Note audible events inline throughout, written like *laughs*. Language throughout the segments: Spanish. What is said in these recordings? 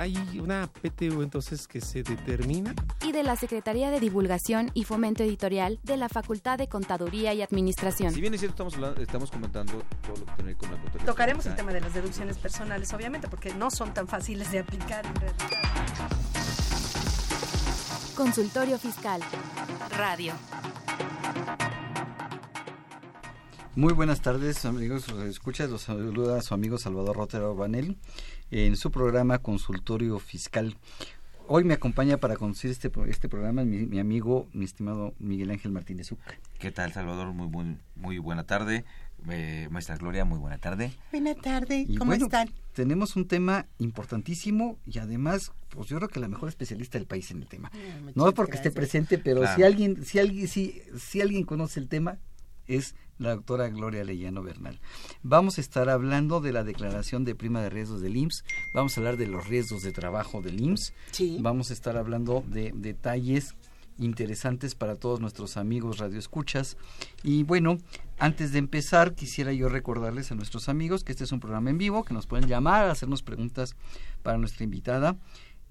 Hay una PTU entonces que se determina. y de la Secretaría de Divulgación y Fomento Editorial de la Facultad de Contaduría y Administración. Si bien es cierto, estamos, hablando- estamos comentando todo lo que tiene que ver con la contabilidad. Tocaremos el tema de las deducciones personales, obviamente, porque no son tan fáciles de aplicar en realidad. Consultorio Fiscal. Radio. Muy buenas tardes, amigos. Escuchas, los saluda su amigo Salvador Rotera Urbanel en su programa Consultorio Fiscal. Hoy me acompaña para conducir este, pro- este programa mi, mi amigo, mi estimado Miguel Ángel Martínez Uca. ¿Qué tal, Salvador? Muy, muy, muy buena tarde. Eh, Maestra Gloria, muy buena tarde. Buenas tardes, Y ¿cómo bueno, están? Tenemos un tema importantísimo y además, pues yo creo que la mejor especialista del país en el tema. No es porque esté presente, pero Claro. si alguien, si alguien, si, si alguien conoce el tema, es la doctora Gloria Leyano Bernal. Vamos a estar hablando de la declaración de prima de riesgos del IMSS, vamos a hablar de los riesgos de trabajo del IMSS, Sí. vamos a estar hablando de detalles interesantes para todos nuestros amigos radioescuchas. Y bueno, antes de empezar, quisiera yo recordarles a nuestros amigos que este es un programa en vivo, que nos pueden llamar, hacernos preguntas para nuestra invitada.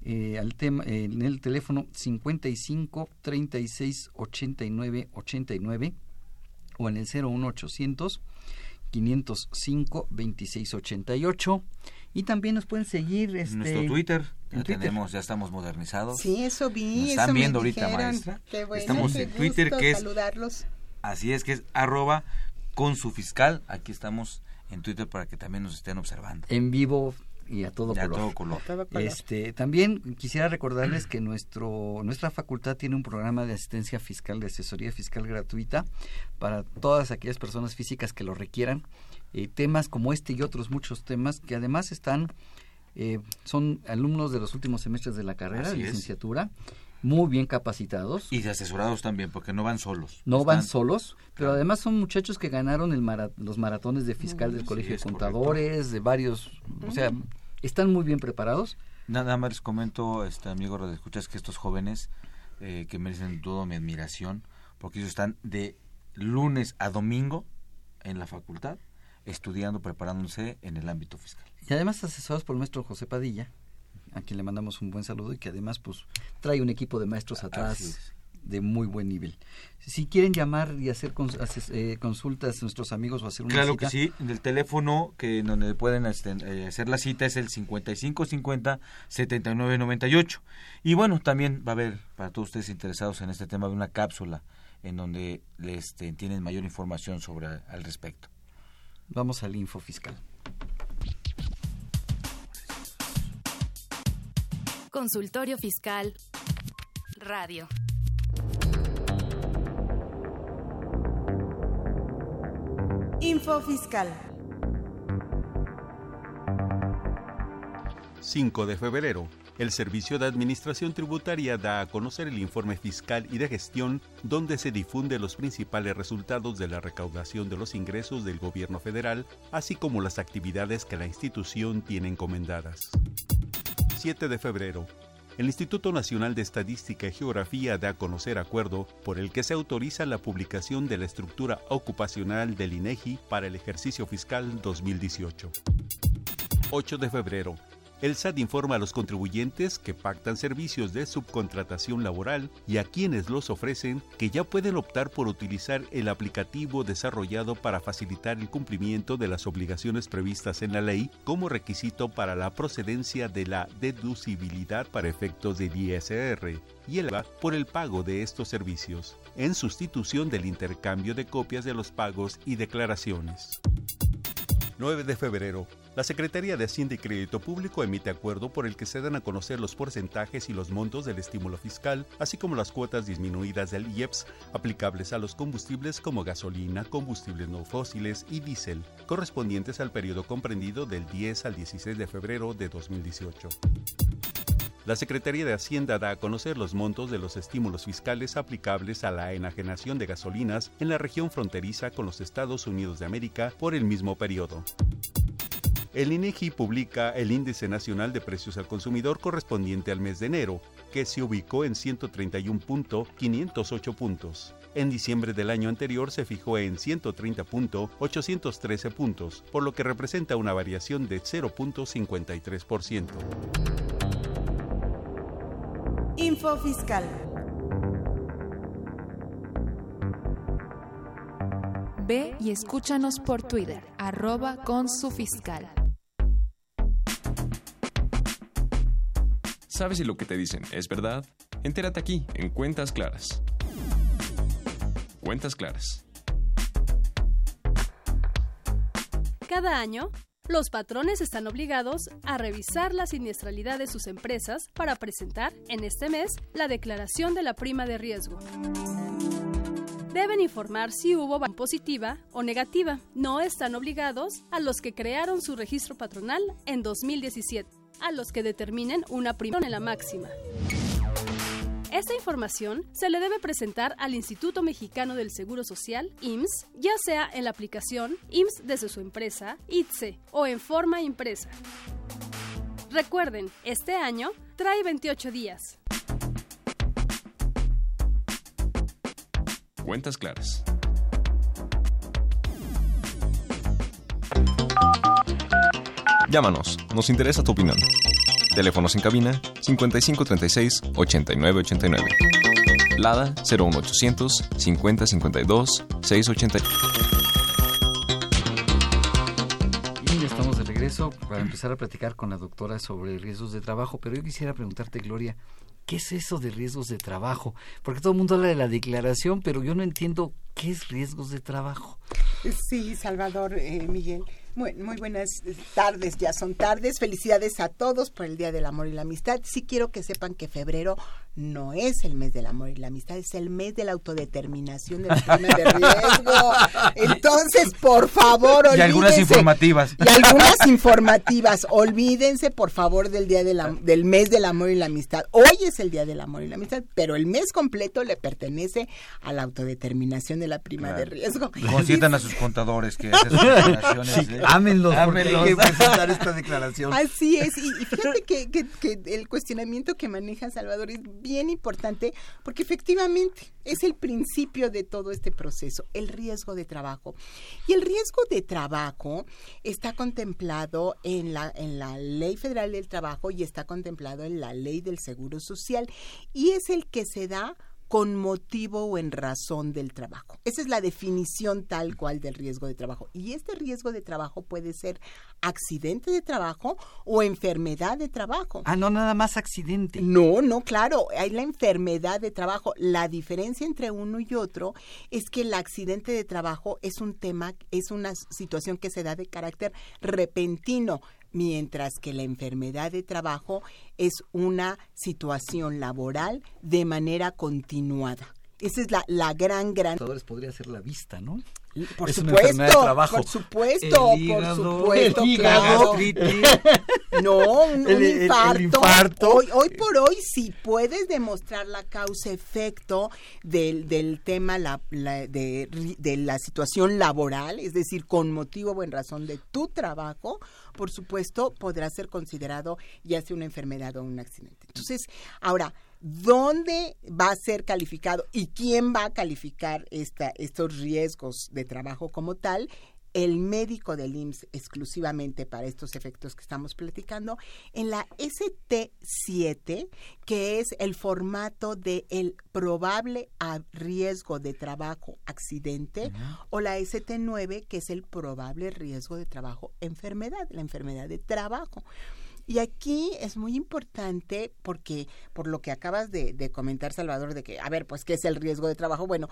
eh, al tema eh, en el teléfono 55 36 89 89 o en el 01800 505 26 88 y también nos pueden seguir este Nuestro Twitter, ya Twitter. tenemos, ya estamos modernizados. Sí, eso vi, Nos eso están me viendo ahorita, dijeron. maestra. Qué bueno, Estamos qué en Twitter, que es- saludarlos. Así es que es arroba con su fiscal. Aquí estamos en Twitter para que también nos estén observando. en vivo y a todo a color. todo. Este, también quisiera recordarles que nuestro, nuestra facultad tiene un programa de asistencia fiscal, de asesoría fiscal gratuita para todas aquellas personas físicas que lo requieran. Eh, temas como este y otros muchos temas que además están, eh, son alumnos de los últimos semestres de la carrera, de es. licenciatura, muy bien capacitados. Y de asesorados también, porque no van solos. no van solos, pero además son muchachos que ganaron el mara- los maratones de fiscal del Sí, Colegio de Contadores, de varios, o sea, están muy bien preparados. Nada más les comento, este amigo Radio Escuchas, que estos jóvenes eh, que merecen toda mi admiración, porque ellos están de lunes a domingo en la facultad, estudiando, preparándose en el ámbito fiscal. Y además asesorados por el maestro José Padilla, a quien le mandamos un buen saludo y que además pues trae un equipo de maestros atrás. De muy buen nivel. Si quieren llamar y hacer cons- ases- eh, consultas a nuestros amigos o hacer una Claro cita, que sí, el teléfono que donde pueden este, eh, hacer la cita es el 5550 7998. Y bueno, también va a haber para todos ustedes interesados en este tema una cápsula en donde les este, tienen mayor información sobre al respecto. vamos al info fiscal. Consultorio Fiscal. Radio. Info fiscal. 5 de febrero. El Servicio de Administración Tributaria da a conocer el informe fiscal y de gestión donde se difunde los principales resultados de la recaudación de los ingresos del gobierno federal, así como las actividades que la institución tiene encomendadas. 7 de febrero. El Instituto Nacional de Estadística y Geografía da a conocer acuerdo por el que se autoriza la publicación de la estructura ocupacional del INEGI para el ejercicio fiscal 2018. 8 de febrero. El SAT informa a los contribuyentes que pactan servicios de subcontratación laboral y a quienes los ofrecen que ya pueden optar por utilizar el aplicativo desarrollado para facilitar el cumplimiento de las obligaciones previstas en la ley como requisito para la procedencia de la deducibilidad para efectos del ISR y el por el pago de estos servicios, en sustitución del intercambio de copias de los pagos y declaraciones. 9 de febrero. La Secretaría de Hacienda y Crédito Público emite acuerdo por el que se dan a conocer los porcentajes y los montos del estímulo fiscal, así como las cuotas disminuidas del IEPS aplicables a los combustibles como gasolina, combustibles no fósiles y diésel, correspondientes al periodo comprendido del 10 al 16 de febrero de 2018. La Secretaría de Hacienda da a conocer los montos de los estímulos fiscales aplicables a la enajenación de gasolinas en la región fronteriza con los Estados Unidos de América por el mismo periodo. El INEGI publica el Índice Nacional de Precios al Consumidor correspondiente al mes de enero, que se ubicó en 131.508 puntos. En diciembre del año anterior se fijó en 130.813 puntos, por lo que representa una variación de 0.53%. Info Fiscal. Ve y escúchanos por Twitter, arroba con su fiscal. ¿Sabes si lo que te dicen es verdad? Entérate aquí, en Cuentas Claras. Cuentas Claras. Cada año, los patrones están obligados a revisar la siniestralidad de sus empresas para presentar en este mes la declaración de la prima de riesgo. Deben informar si hubo positiva o negativa. No están obligados a los que crearon su registro patronal en 2017, a los que determinen una prima en la máxima. Esta información se le debe presentar al Instituto Mexicano del Seguro Social, IMSS, ya sea en la aplicación IMSS desde su empresa, ITSE, o en forma impresa. Recuerden, este año trae 28 días. Cuentas claras. Llámanos, nos interesa tu opinión. Teléfonos en cabina 5536 8989. Lada 01800 5052 680. Y ya estamos de regreso para empezar a platicar con la doctora sobre riesgos de trabajo, pero yo quisiera preguntarte, Gloria, ¿qué es eso de riesgos de trabajo? Porque todo el mundo habla de la declaración, pero yo no entiendo qué es riesgos de trabajo. Sí, Salvador, eh, Miguel. Muy, muy buenas tardes, ya son tardes. Felicidades a todos por el Día del Amor y la Amistad. Sí quiero que sepan que febrero no es el mes del amor y la amistad, es el mes de la autodeterminación de la prima de riesgo. *laughs* Entonces, por favor, olvídense. Y algunas informativas. Y algunas informativas. Olvídense, por favor, del día de la, del mes del amor y la amistad. Hoy es el Día del Amor y la Amistad, pero el mes completo le pertenece a la autodeterminación de la prima de riesgo. Consientan a sus contadores que declaraciones. Sí. Ámenlos, porque Ámenlos. hay que presentar esta declaración. Así es, y, y fíjate que, que- que el cuestionamiento que maneja Salvador es bien importante porque efectivamente es el principio de todo este proceso, el riesgo de trabajo. Y el riesgo de trabajo está contemplado en la, en la Ley Federal del Trabajo y está contemplado en la Ley del Seguro Social y es el que se da con motivo o en razón del trabajo. Esa es la definición tal cual del riesgo de trabajo. Y este riesgo de trabajo puede ser accidente de trabajo o enfermedad de trabajo. Ah, no, nada más accidente. No, no, claro, hay la enfermedad de trabajo. La diferencia entre uno y otro es que el accidente de trabajo es un tema, es una situación que se da de carácter repentino, mientras que la enfermedad de trabajo es una situación laboral de manera continuada. Esa es la, la gran, gran... Podría ser la vista, ¿no? Por Es supuesto, enfermedad de trabajo. por supuesto, El hígado, por supuesto, el hígado, claro. No, un, un El- infarto. infarto. Hoy, hoy por hoy, si puedes demostrar la causa-efecto del, del tema la- la- de, de la situación laboral, es decir, con motivo o en razón de tu trabajo, por supuesto, podrá ser considerado ya sea una enfermedad o un accidente. Entonces, ahora, ¿dónde va a ser calificado y quién va a calificar esta, estos riesgos de trabajo como tal? el médico del IMSS exclusivamente para estos efectos que estamos platicando, en la ST7, que es el formato de el probable riesgo de trabajo accidente, o la ST9, que es el probable riesgo de trabajo enfermedad, la enfermedad de trabajo. Y aquí es muy importante porque, por lo que acabas de, de comentar, Salvador, de que, a ver, pues, ¿qué es el riesgo de trabajo? Bueno,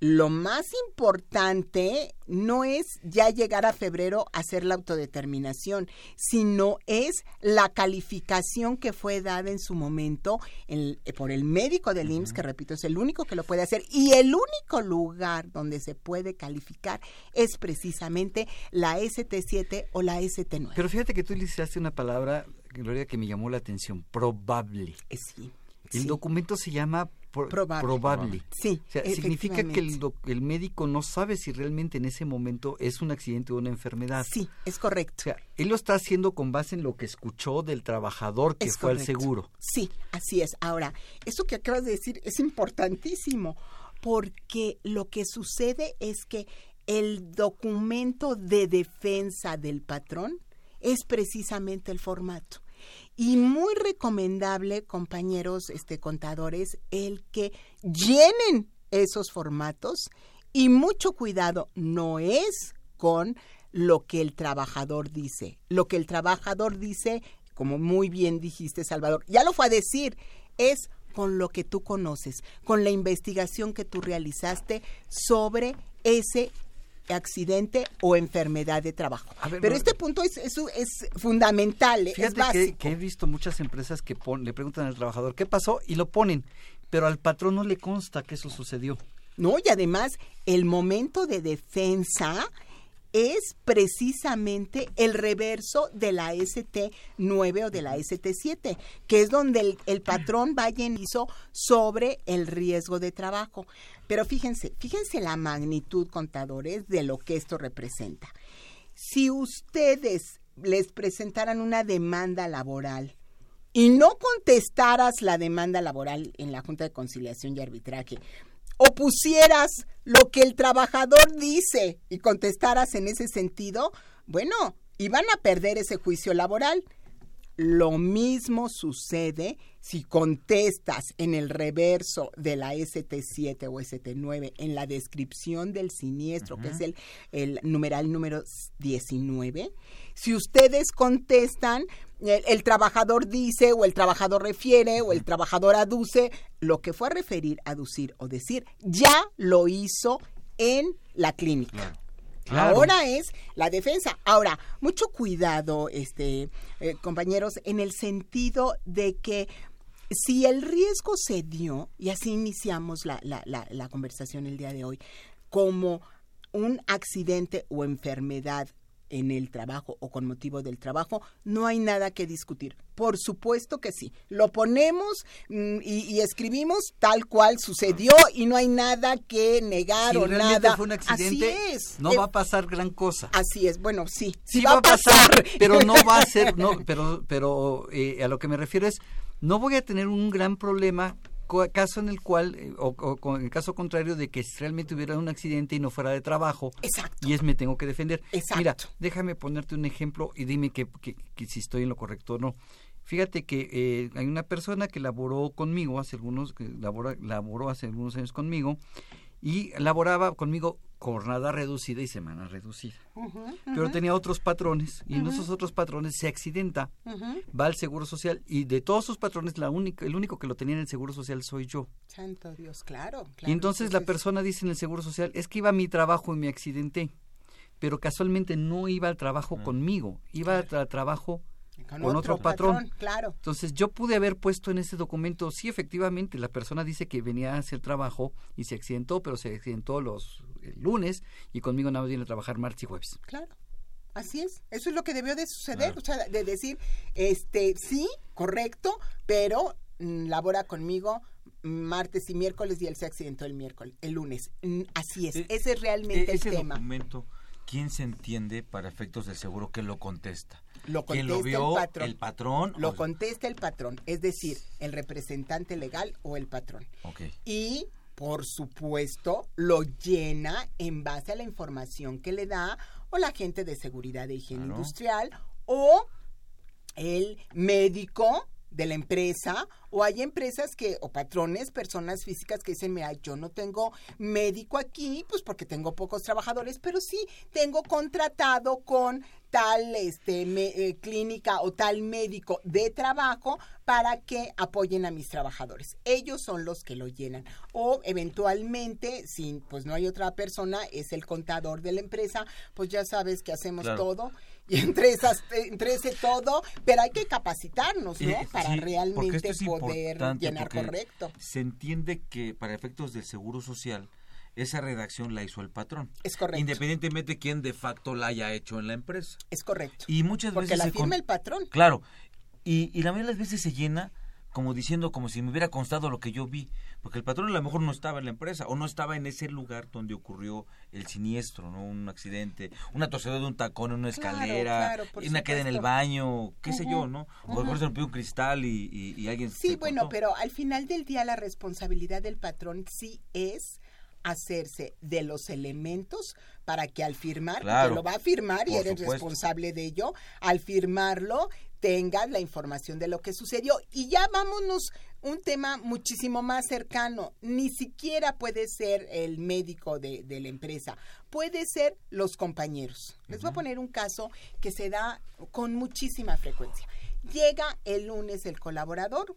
lo más importante no es ya llegar a febrero a hacer la autodeterminación, sino es la calificación que fue dada en su momento en- por el médico del IMSS, que repito, es el único que lo puede hacer, y el único lugar donde se puede calificar es precisamente la ST7 o la ST9. Pero fíjate que tú utilizaste una palabra Gloria, que me llamó la atención. Probable. Sí. El sí. documento se llama pro- Probable. probable. Sí, O sea, significa que el, el médico no sabe si realmente en ese momento es un accidente o una enfermedad. Sí, es correcto. O sea, él lo está haciendo con base en lo que escuchó del trabajador que Es fue al correcto. seguro. Sí, así es. Ahora, eso que acabas de decir es importantísimo porque lo que sucede es que el documento de defensa del patrón es precisamente el formato. Y muy recomendable, compañeros este, contadores, el que llenen esos formatos y mucho cuidado, no es con lo que el trabajador dice. Lo que el trabajador dice, como muy bien dijiste, Salvador, ya lo fue a decir, es con lo que tú conoces, con la investigación que tú realizaste sobre ese accidente o enfermedad de trabajo. Ver, Pero no- este punto es, es, es fundamental, es Fíjate que, básico. que he visto muchas empresas que pon- le preguntan al trabajador qué pasó y lo ponen, pero al patrón no le consta que eso sucedió. No, y además el momento de defensa es precisamente el reverso de la ST9 o de la ST7, que es donde el, el patrón en hizo sobre el riesgo de trabajo. Pero fíjense, fíjense la magnitud, contadores, de lo que esto representa. Si ustedes les presentaran una demanda laboral y no contestaras la demanda laboral en la Junta de Conciliación y Arbitraje, o pusieras lo que el trabajador dice y contestaras en ese sentido, bueno, iban a perder ese juicio laboral. Lo mismo sucede si contestas en el reverso de la ST7 o ST9 en la descripción del siniestro, que es el, el numeral número 19. Si ustedes contestan, el, el trabajador dice o el trabajador refiere o el trabajador aduce, lo que fue a referir, aducir o decir, ya lo hizo en la clínica. Claro. Ahora es la defensa. Ahora, mucho cuidado, este, eh, compañeros, en el sentido de que si el riesgo se dio, y así iniciamos la, la, la, la conversación el día de hoy, como un accidente o enfermedad en el trabajo o con motivo del trabajo, no hay nada que discutir. Por supuesto que sí. Lo ponemos mm, y, y escribimos tal cual sucedió y no hay nada que negar Si o realmente nada. fue un accidente, Así es. no Eh, va a pasar gran cosa. Así es, bueno, sí, sí, Sí va, a pasar, pero no va a ser, no, *laughs* pero, pero eh, a lo que me refiero es, no voy a tener un gran problema caso en el cual, eh, o, o con el caso contrario de que realmente hubiera un accidente y no fuera de trabajo, Exacto. y es me tengo que defender. Exacto. Mira, déjame ponerte un ejemplo y dime que, que- que si estoy en lo correcto o no. Fíjate que eh, hay una persona que laboró conmigo hace algunos, que labora- laboró hace algunos años conmigo y laboraba conmigo jornada reducida y semana reducida. Pero tenía otros patrones y en esos otros patrones se accidenta, va al Seguro Social y de todos sus patrones la única, el único que lo tenía en el Seguro Social soy yo. Santo Dios, claro. claro y entonces la persona dice en el Seguro Social, es que iba a mi trabajo y me accidenté, pero casualmente no iba al trabajo conmigo, iba al tra- trabajo con, con otro patrón. Claro. entonces yo pude haber puesto en ese documento, sí, efectivamente, la persona dice que venía a hacer trabajo y se accidentó, pero se accidentó los el lunes y conmigo nada más viene a trabajar martes y jueves. Claro. Así es, eso es lo que debió de suceder, o sea, de decir, este, sí, correcto, pero mm, labora conmigo martes y miércoles y él se accidentó el miércoles, el lunes. Mm, Así es, Eh, ese es realmente E- el ese tema. documento, ¿quién se entiende para efectos del seguro que lo contesta? Lo ¿Quién contesta lo vio? el patrón. ¿El patrón? Lo O- contesta el patrón, es decir, el representante legal o el patrón. Ok. y por supuesto lo llena en base a la información que le da o la gente de seguridad de higiene Claro. industrial o el médico de la empresa o hay empresas que o patrones, personas físicas que dicen, mira, yo no tengo médico aquí, pues porque tengo pocos trabajadores, pero sí tengo contratado con tal este me- eh, clínica o tal médico de trabajo para que apoyen a mis trabajadores. Ellos son los que lo llenan. O eventualmente, si pues no hay otra persona, es el contador de la empresa, pues ya sabes que hacemos Claro. todo y *laughs* entre esas entre ese todo, pero hay que capacitarnos, ¿no? Eh, para sí, realmente es poder llenar correcto. Se entiende que para efectos del seguro social, esa redacción la hizo el patrón. Es correcto. Independientemente de quién de facto la haya hecho en la empresa. Es correcto. Y muchas Porque veces la se firma con- el patrón. Claro. y, y la mayoría de las veces se llena como diciendo como si me hubiera constado lo que yo vi, porque el patrón a lo mejor no estaba en la empresa o no estaba en ese lugar donde ocurrió el siniestro, ¿no? Un accidente, una torcedura de un tacón en una escalera, una queda en el baño, qué sé yo, ¿no? O a lo mejor se rompió un cristal y, y, alguien Sí, bueno, pero al final del día la responsabilidad del patrón sí es hacerse de los elementos para que al firmar, claro, lo va a firmar y eres responsable de ello, al firmarlo tengas la información de lo que sucedió. Y ya vámonos un tema muchísimo más cercano. Ni siquiera puede ser el médico de, la empresa, puede ser los compañeros. Les voy a poner un caso que se da con muchísima frecuencia. Llega el lunes el colaborador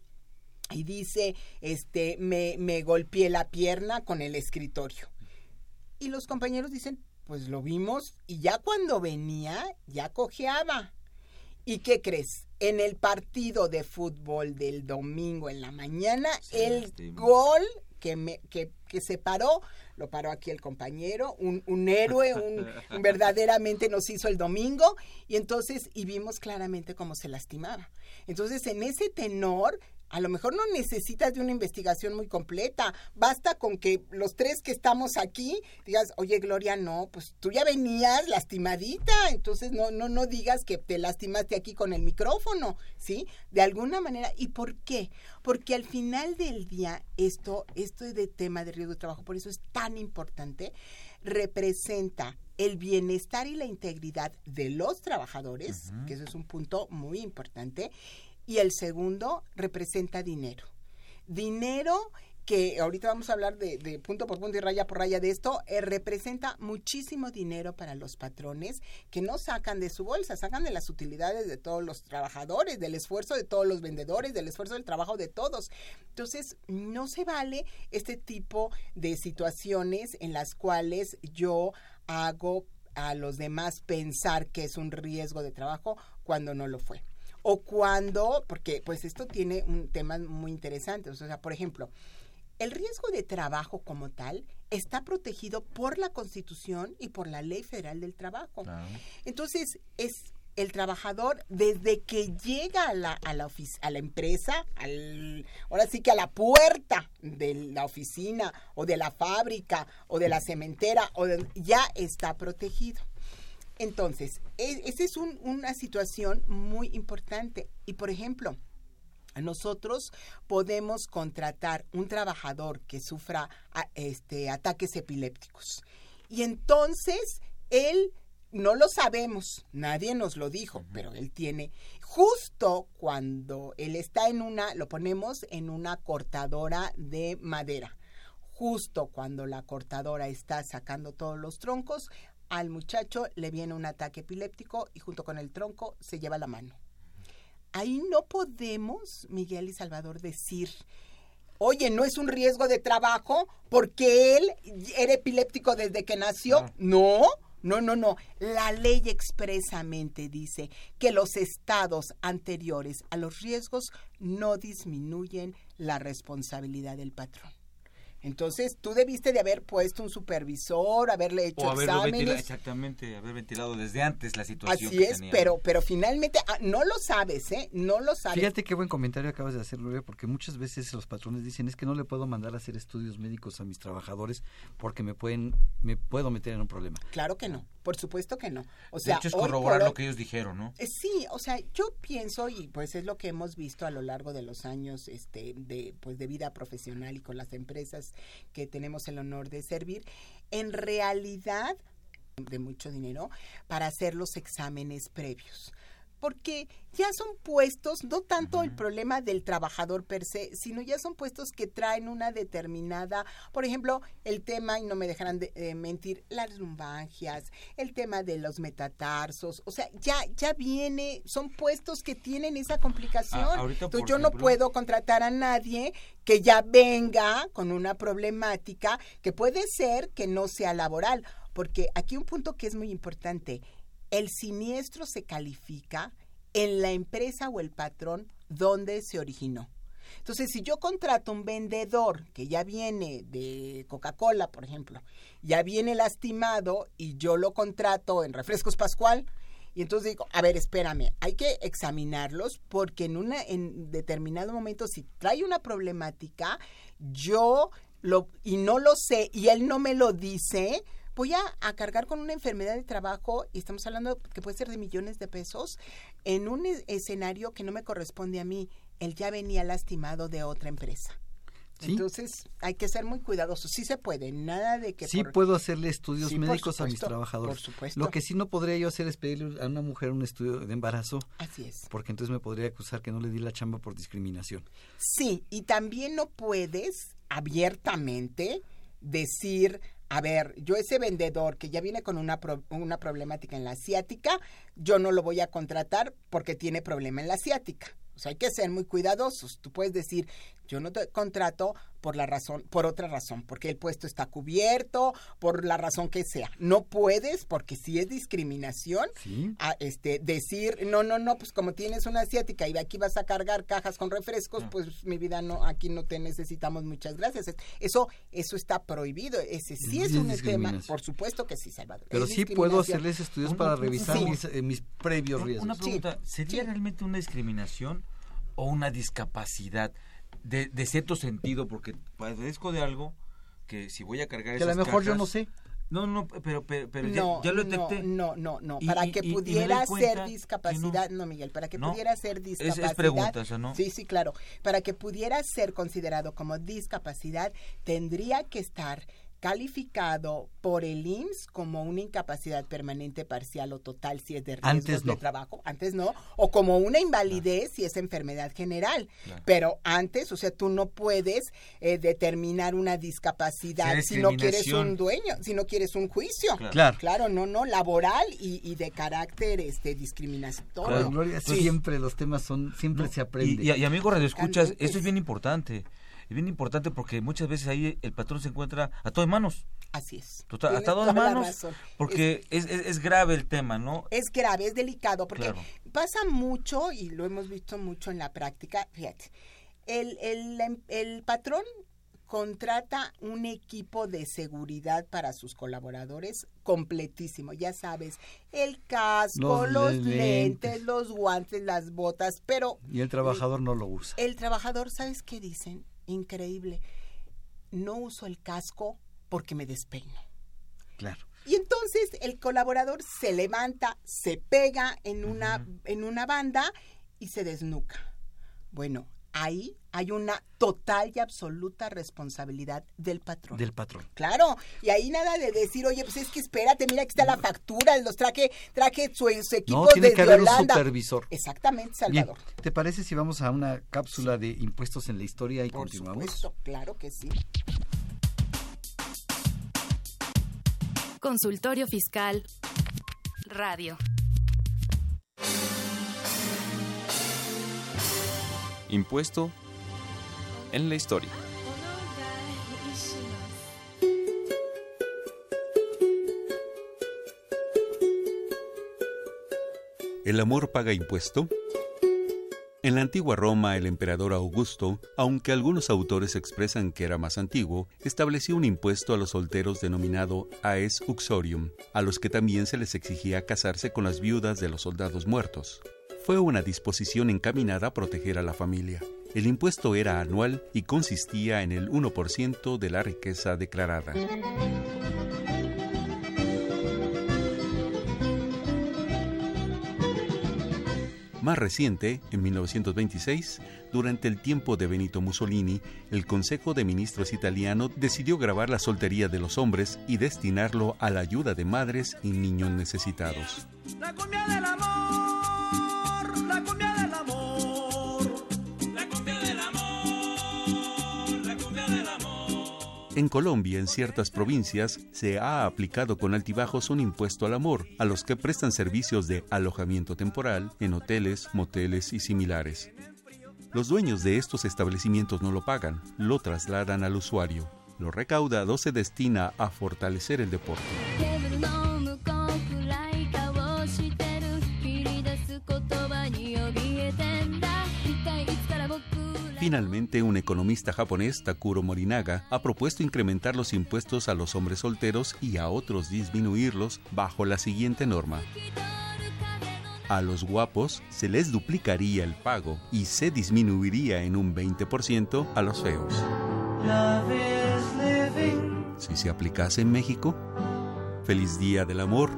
y dice, este, me, me golpeé la pierna con el escritorio. Y los compañeros dicen, pues lo vimos y ya cuando venía, ya cojeaba. ¿Y qué crees? En el partido de fútbol del domingo en la mañana, el gol que, me, que, que se paró, lo paró aquí el compañero, un, un héroe, un, *laughs* un, verdaderamente nos hizo el domingo, y entonces, y vimos claramente cómo se lastimaba. Entonces, en ese tenor, a lo mejor no necesitas de una investigación muy completa. Basta con que los tres que estamos aquí digas, oye Gloria, no, pues tú ya venías lastimadita, entonces no, no, no digas que te lastimaste aquí con el micrófono, ¿sí? De alguna manera. ¿Y por qué? Porque al final del día, esto, esto de tema de riesgo de trabajo, por eso es tan importante, representa el bienestar y la integridad de los trabajadores, que eso es un punto muy importante, y el segundo representa dinero. Dinero que ahorita vamos a hablar de, punto por punto y raya por raya de esto, eh, representa muchísimo dinero para los patrones que no sacan de su bolsa, sacan de las utilidades de todos los trabajadores, del esfuerzo de todos los vendedores, del esfuerzo del trabajo de todos. Entonces, no se vale este tipo de situaciones en las cuales yo hago a los demás pensar que es un riesgo de trabajo cuando no lo fue o cuando, porque pues esto tiene un tema muy interesante, o sea, por ejemplo, el riesgo de trabajo como tal está protegido por la Constitución y por la Ley Federal del Trabajo. Entonces, es el trabajador desde que llega a la, a la, a la empresa, al, ahora sí que a la puerta de la oficina o de la fábrica o de la cementera, o ya está protegido. Entonces, e, esa es una situación muy importante. Y, por ejemplo, nosotros podemos contratar un trabajador que sufra este, ataques epilépticos. Y entonces, él no lo sabemos, nadie nos lo dijo, pero él tiene, justo cuando él está en una, lo ponemos en una cortadora de madera, justo cuando la cortadora está sacando todos los troncos, al muchacho le viene un ataque epiléptico y junto con el tronco se lleva la mano. Ahí no podemos, Miguel y Salvador, decir, oye, no es un riesgo de trabajo porque él era epiléptico desde que nació. No, no, no, no. La ley expresamente dice que los estados anteriores a los riesgos no disminuyen la responsabilidad del patrón. Entonces, tú debiste de haber puesto un supervisor, haberle hecho o exámenes. exactamente, haber ventilado desde antes la situación. Así es, pero pero finalmente ah, no lo sabes, ¿eh? No lo sabes. Fíjate qué buen comentario acabas de hacer, Gloria, porque muchas veces los patrones dicen es que no le puedo mandar a hacer estudios médicos a mis trabajadores porque me pueden me puedo meter en un problema. Claro que no, por supuesto que no. O sea, de hecho es corroborar lo que ellos dijeron, ¿no? Eh, sí, o sea, yo pienso y pues es lo que hemos visto a lo largo de los años este de pues de vida profesional y con las empresas que tenemos el honor de servir, en realidad de mucho dinero para hacer los exámenes previos porque ya son puestos, no tanto el problema del trabajador per se, sino ya son puestos que traen una determinada, por ejemplo, el tema, y no me dejarán de eh, mentir, las lumbangias, el tema de los metatarsos, o sea, ya, ya viene, son puestos que tienen esa complicación. Ah, Entonces yo no puedo contratar a nadie que ya venga con una problemática que puede ser que no sea laboral, porque aquí un punto que es muy importante, el siniestro se califica en la empresa o el patrón donde se originó. Entonces, si yo contrato un vendedor que ya viene de Coca-Cola, por ejemplo, ya viene lastimado y yo lo contrato en Refrescos Pascual, Y entonces digo, a ver, espérame, hay que examinarlos porque en una en determinado momento si trae una problemática, yo lo y no lo sé y él no me lo dice, voy a, a, cargar con una enfermedad de trabajo, y estamos hablando que puede ser de millones de pesos, en un escenario que no me corresponde a mí. Él ya venía lastimado de otra empresa. Entonces hay que ser muy cuidadosos. Sí se puede, nada de que... Sí puedo hacerle estudios médicos a mis trabajadores. Por supuesto. Lo que sí no podría yo hacer es pedirle a una mujer un estudio de embarazo. Así es. Porque entonces me podría acusar que no le di la chamba por discriminación. Sí, y también no puedes abiertamente decir, a ver, yo ese vendedor que ya viene con una, una problemática en la asiática, yo no lo voy a contratar porque tiene problema en la asiática. O sea, hay que ser muy cuidadosos. Tú puedes decir, yo no te contrato por la razón, por otra razón, porque el puesto está cubierto, por la razón que sea. No puedes, porque si es discriminación, a, este, decir, no, no, no, pues como tienes una asiática y aquí vas a cargar cajas con refrescos, pues mi vida no, aquí no te necesitamos, muchas gracias. Eso, eso está prohibido. Ese sí es, un tema, por supuesto que sí, Salvador. Pero sí puedo hacerles estudios para revisar eh, mis, previos riesgos. Una pregunta, ¿sería realmente una discriminación o una discapacidad? De, de cierto sentido, porque padezco de algo que si voy a cargar que a lo mejor yo no sé. No, no, pero, pero, ya, lo detecté. No, no, no, Para que pudiera ser discapacidad, no, Miguel, para que pudiera ser discapacidad. Es, pregunta, ¿no? Sí, sí, claro. Para que pudiera ser considerado como discapacidad, tendría que estar calificado por el IMSS como una incapacidad permanente parcial o total si es de riesgo de trabajo, antes no, o como una invalidez si es enfermedad general, pero antes, o sea, tú no puedes eh, determinar una discapacidad si, no quieres un dueño, si no quieres un juicio, claro, claro, no, no, laboral y, de carácter este discriminatorio. Gloria, siempre los temas son, siempre se aprende. Y, y, amigo Radio Escuchas, esto es bien importante es bien importante porque muchas veces ahí el patrón se encuentra a todas manos. Así es. Total, a todas manos. Porque es, es, grave el tema, ¿no? Es grave, es delicado, porque pasa mucho, y lo hemos visto mucho en la práctica, fíjate, el, el, el patrón contrata un equipo de seguridad para sus colaboradores completísimo, ya sabes, el casco, los, lentes. los guantes, las botas, pero... Y el trabajador no lo usa. El trabajador, ¿sabes qué dicen? Increíble. No uso el casco porque me despeino. Claro. Y entonces el colaborador se levanta, se pega en una, en una banda y se desnuca. Bueno, ahí hay una total y absoluta responsabilidad del patrón. Del patrón. Claro, y ahí nada de decir, oye, pues es que espérate, mira, aquí está la factura, los traje, traje su, equipo no, tiene que haber un supervisor. Exactamente, Salvador. ¿Te parece si vamos a una cápsula de impuestos en la historia y Por continuamos? Supuesto, claro que sí. Consultorio Fiscal Radio. Impuesto en la historia. ¿El amor paga impuesto? En la antigua Roma, el emperador Augusto, aunque algunos autores expresan que era más antiguo, estableció un impuesto a los solteros denominado aes uxorium, a los que también se les exigía casarse con las viudas de los soldados muertos fue una disposición encaminada a proteger a la familia. El impuesto era anual y consistía en el 1% de la riqueza declarada. Más reciente, en 1926, durante el tiempo de Benito Mussolini, el Consejo de Ministros italiano decidió grabar la soltería de los hombres y destinarlo a la ayuda de madres y niños necesitados. La. En Colombia, en ciertas provincias, se ha aplicado con altibajos un impuesto al amor a los que prestan servicios de alojamiento temporal en hoteles, moteles y similares. Los dueños de estos establecimientos no lo pagan, lo trasladan al usuario. Lo recaudado se destina a fortalecer el deporte. Finalmente, un economista japonés, Takuro Morinaga, ha propuesto incrementar los impuestos a los hombres solteros y a otros disminuirlos bajo la siguiente norma. A los guapos se les duplicaría el pago y se disminuiría en un 20% a los feos. Si se aplicase en México, feliz día del amor,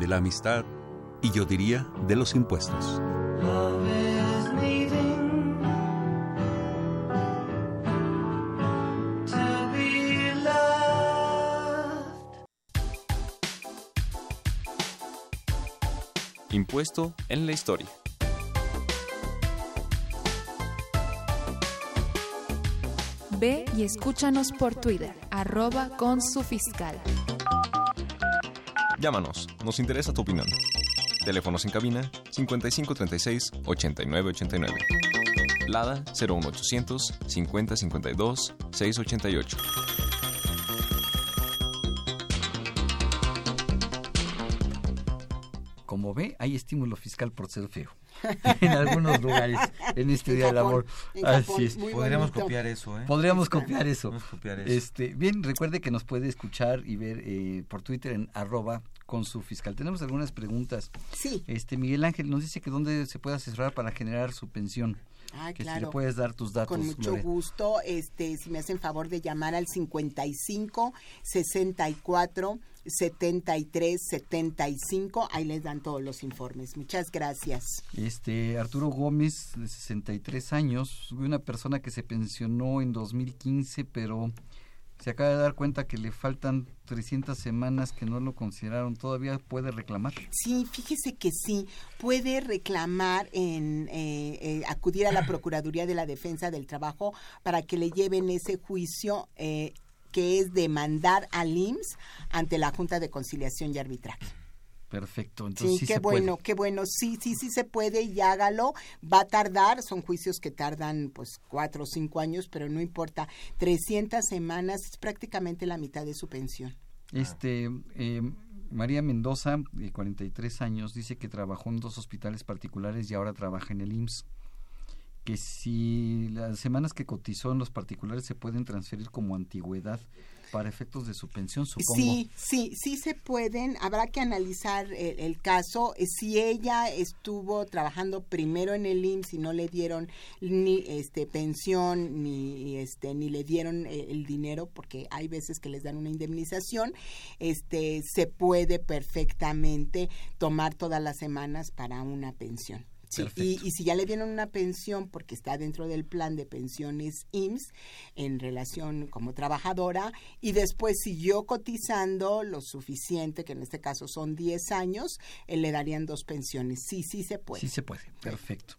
de la amistad y yo diría de los impuestos. Impuesto en la historia. Ve y escúchanos por Twitter, arroba con su fiscal. Llámanos, nos interesa tu opinión. Teléfonos en cabina 5536 8989. Lada 01800 5052 688. Como ve, hay estímulo fiscal por ser feo. *laughs* en algunos lugares en este Día del Amor. Así es. Podríamos copiar eso, ¿eh? Podríamos copiar eso. Podríamos copiar eso. Este, bien, recuerde que nos puede escuchar y ver eh, por Twitter en arroba con su fiscal. Tenemos algunas preguntas. Sí. Este, Miguel Ángel nos dice que dónde se puede asesorar para generar su pensión. Ah, que claro. si le puedes dar tus datos. Con mucho gusto, este, si me hacen favor de llamar al 55 64 73 75, ahí les dan todos los informes. Muchas gracias. Este, Arturo Gómez, de 63 años, una persona que se pensionó en 2015, pero se acaba de dar cuenta que le faltan 300 semanas que no lo consideraron. ¿Todavía puede reclamar? Sí, fíjese que sí, puede reclamar en eh, eh, acudir a la Procuraduría de la Defensa del Trabajo para que le lleven ese juicio eh, que es demandar al IMSS ante la Junta de Conciliación y Arbitraje. Perfecto, entonces Sí, sí, qué se puede. bueno, qué bueno. Sí, sí, sí se puede y hágalo. Va a tardar, son juicios que tardan pues cuatro o cinco años, pero no importa. 300 semanas es prácticamente la mitad de su pensión. Este, eh, María Mendoza, de 43 años, dice que trabajó en dos hospitales particulares y ahora trabaja en el IMSS. Que si las semanas que cotizó en los particulares se pueden transferir como antigüedad para efectos de su pensión, supongo. Sí, sí, sí se pueden. Habrá que analizar el, el caso. Eh, Si ella estuvo trabajando primero en el IMSS y no le dieron ni este pensión ni este ni le dieron eh, el dinero porque hay veces que les dan una indemnización, este se puede perfectamente tomar todas las semanas para una pensión. Sí, y, y si ya le dieron una pensión porque está dentro del plan de pensiones IMSS en relación como trabajadora y después siguió cotizando lo suficiente, que en este caso son 10 años, eh, le darían dos pensiones. Sí, sí se puede. Sí se puede, perfecto.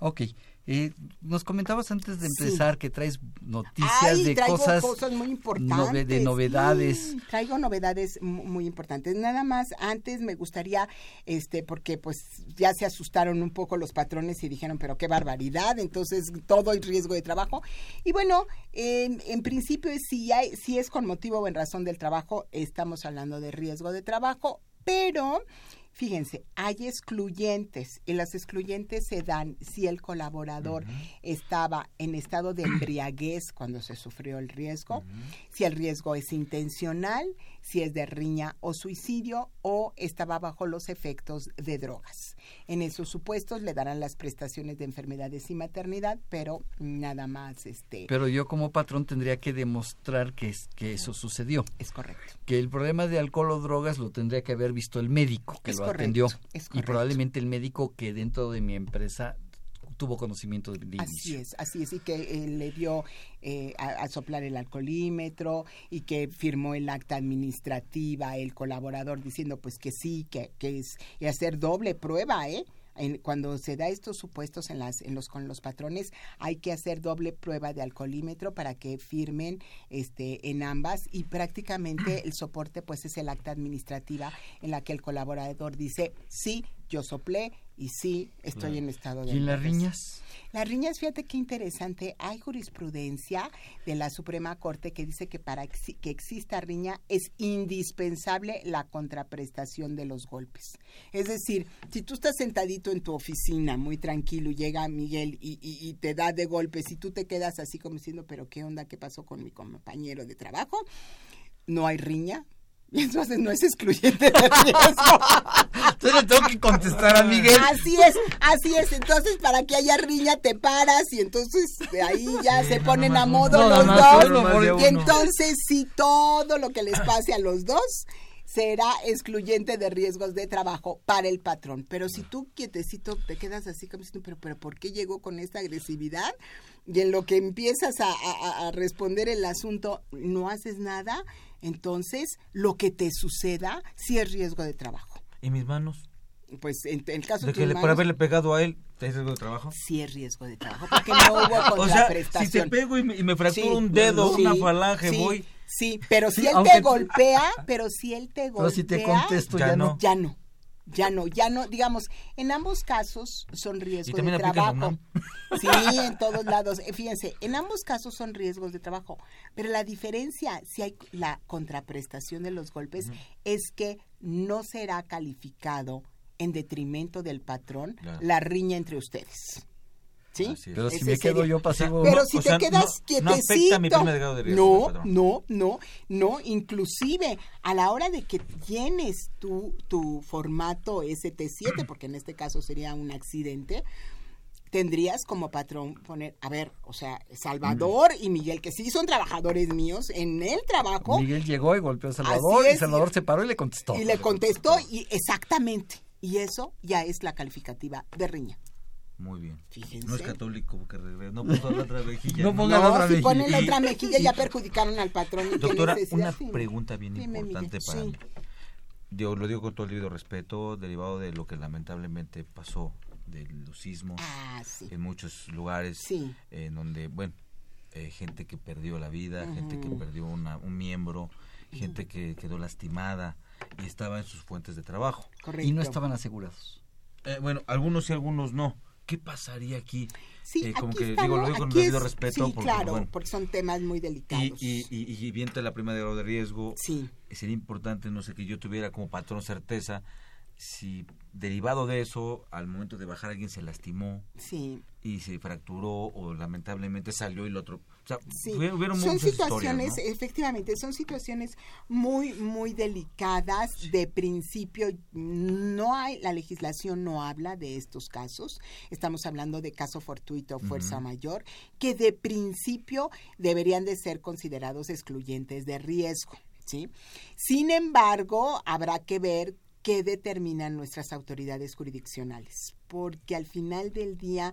Ok, eh, nos comentabas antes de Sí. empezar que traes noticias Ay, de traigo cosas, muy importantes. nove- de novedades. Sí, traigo novedades mu- muy importantes. Nada más, antes me gustaría, este, porque pues ya se asustaron un poco los patrones y dijeron, pero qué barbaridad, entonces todo hay riesgo de trabajo. Y bueno, en, en principio, si, hay, si es con motivo o en razón del trabajo, estamos hablando de riesgo de trabajo, pero Fíjense, hay excluyentes y las excluyentes se dan si el colaborador estaba en estado de *clears throat* embriaguez cuando se sufrió el riesgo, si el riesgo es intencional, si es de riña o suicidio o estaba bajo los efectos de drogas. En esos supuestos le darán las prestaciones de enfermedades y maternidad, pero nada más este Pero yo como patrón tendría que demostrar que, es, que eso sucedió. es correcto. Que el problema de alcohol o drogas lo tendría que haber visto el médico que Es lo correcto, atendió. Y probablemente el médico que dentro de mi empresa tuvo conocimiento de, de Así inicio. es, así es, y que eh, le dio eh, a, a soplar el alcoholímetro y que firmó el acta administrativa el colaborador diciendo pues que sí, que, que es, y hacer doble prueba, ¿eh? En- cuando se da estos supuestos en las en los con los patrones hay que hacer doble prueba de alcoholímetro para que firmen este en ambas y prácticamente el soporte pues es el acta administrativa en la que el colaborador dice sí yo soplé y sí estoy Claro. en estado de ¿Y en las embriaguez". riñas? Las riñas, fíjate qué interesante, hay jurisprudencia de la Suprema Corte que dice que para que exista riña es indispensable la contraprestación de los golpes. Es decir, si tú estás sentadito en tu oficina muy tranquilo llega Miguel y, y- y te da de golpes y tú te quedas así como diciendo, pero qué onda, qué pasó con mi compañero de trabajo, no hay riña, Y entonces no es excluyente de riesgo. *laughs* Entonces le tengo que contestar a Miguel. Así es, así es. Entonces, para que haya riña, te paras y entonces de ahí ya se ponen a modo los dos. y entonces, sí, todo lo que les pase a los dos será excluyente de riesgos de trabajo para el patrón. Pero si tú quietecito te quedas así como diciendo, pero, pero ¿por qué llegó con esta agresividad? Y en lo que empiezas a, a- responder el asunto, no haces nada, entonces lo que te suceda sí es riesgo de trabajo. ¿Y mis manos? Pues en, en el caso ¿De de que tus le, por haberle pegado a él, ¿es riesgo de trabajo? sí es riesgo de trabajo, porque no hubo *laughs* O sea, si te pego y me, y me fracturo Sí, un dedo, sí, una falange, sí, voy... Sí, pero si Sí, él aunque te golpea, *laughs* pero si él te golpea, Pero si te contesto ya, Ya no. no. ya no. Ya no, ya no, digamos, en ambos casos son Y riesgos de trabajo. *laughs* Sí, en todos lados. Eh, Fíjense, en ambos casos son riesgos de trabajo, pero la diferencia, si hay la contraprestación de los golpes, es que no será calificado en detrimento del patrón Claro. la riña entre ustedes. ¿Sí? Pero si Ese me quedo sería- yo pasivo. Pero No, si o te sea, quedas no- quietecito. no afecta mi prima de grado de riesgo, no, no, no, no. Inclusive, a la hora de que llenes tu, tu formato ST7, *clears throat* porque en este caso sería un accidente, tendrías como patrón poner, a ver, o sea, Salvador y Miguel, que sí son trabajadores míos, en el trabajo, Miguel llegó y golpeó a Salvador y. Salvador se paró y le contestó. y le contestó, y exactamente. Y eso ya es la calificativa de riña. Muy bien. Fíjense. No es católico porque regre- no puso la otra mejilla. No ponga la No, otra si mejilla. ponen la otra mejilla ya perjudicaron al patrón. ¿y qué Doctora, una tiene? pregunta bien Dime, importante para Sí. mí. Yo lo digo con todo el debido respeto, derivado de lo que lamentablemente pasó de los sismos Ah, sí. en muchos lugares, Sí. en donde, bueno, eh, gente que perdió la vida, gente que perdió una- un miembro, gente que quedó lastimada y estaba en sus fuentes de trabajo. Correcto. Y no estaban asegurados. Eh, bueno, algunos y algunos no. ¿Qué pasaría aquí? Sí, Eh, como aquí que digo, estamos, lo digo con debido es- respeto Sí, porque, claro, bueno, porque son temas muy y, delicados. y, y, y viente la prima de grado de riesgo, Sí. sería importante, no sé, que yo tuviera como patrón certeza si derivado de eso, al momento de bajar alguien se lastimó Sí, y se fracturó o lamentablemente salió y lo otro. O sea, sí. hubi- hubieron son situaciones, efectivamente, son situaciones muy, muy delicadas. De principio, no hay, la legislación no habla de estos casos. Estamos hablando de caso fortuito, fuerza mayor, que de principio deberían de ser considerados excluyentes de riesgo. ¿sí? Sin embargo, habrá que ver qué determinan nuestras autoridades jurisdiccionales, porque al final del día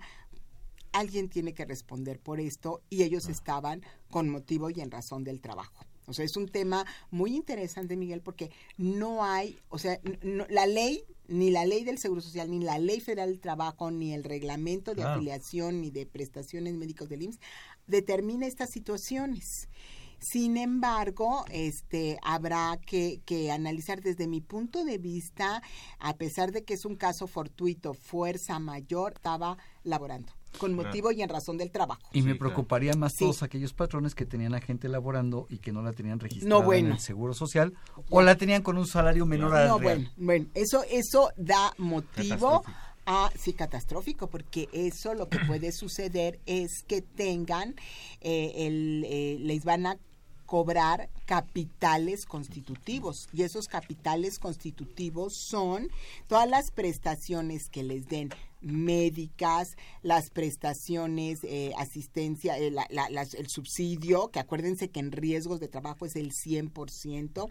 alguien tiene que responder por esto y ellos estaban con motivo y en razón del trabajo. O sea, es un tema muy interesante, Miguel, porque no hay, o sea, no- la ley, ni la ley del Seguro Social, ni la ley federal del trabajo, ni el reglamento de afiliación, ni de prestaciones médicos del IMSS, determina estas situaciones. Sin embargo, este habrá que, que analizar desde mi punto de vista, a pesar de que es un caso fortuito, fuerza mayor, estaba laborando con Claro. motivo y en razón del trabajo. Y me preocuparía más Sí. todos aquellos patrones que tenían a gente laborando y que no la tenían registrada No, bueno. en el Seguro Social o la tenían con un salario menor al No, real. bueno, bueno, eso, eso da motivo a, sí, catastrófico, porque eso lo que puede suceder es que tengan, eh, el, eh, les van a cobrar capitales constitutivos y esos capitales constitutivos son todas las prestaciones que les den médicas, las prestaciones, eh, asistencia, eh, la- la- las- el subsidio, que acuérdense que en riesgos de trabajo es el 100%,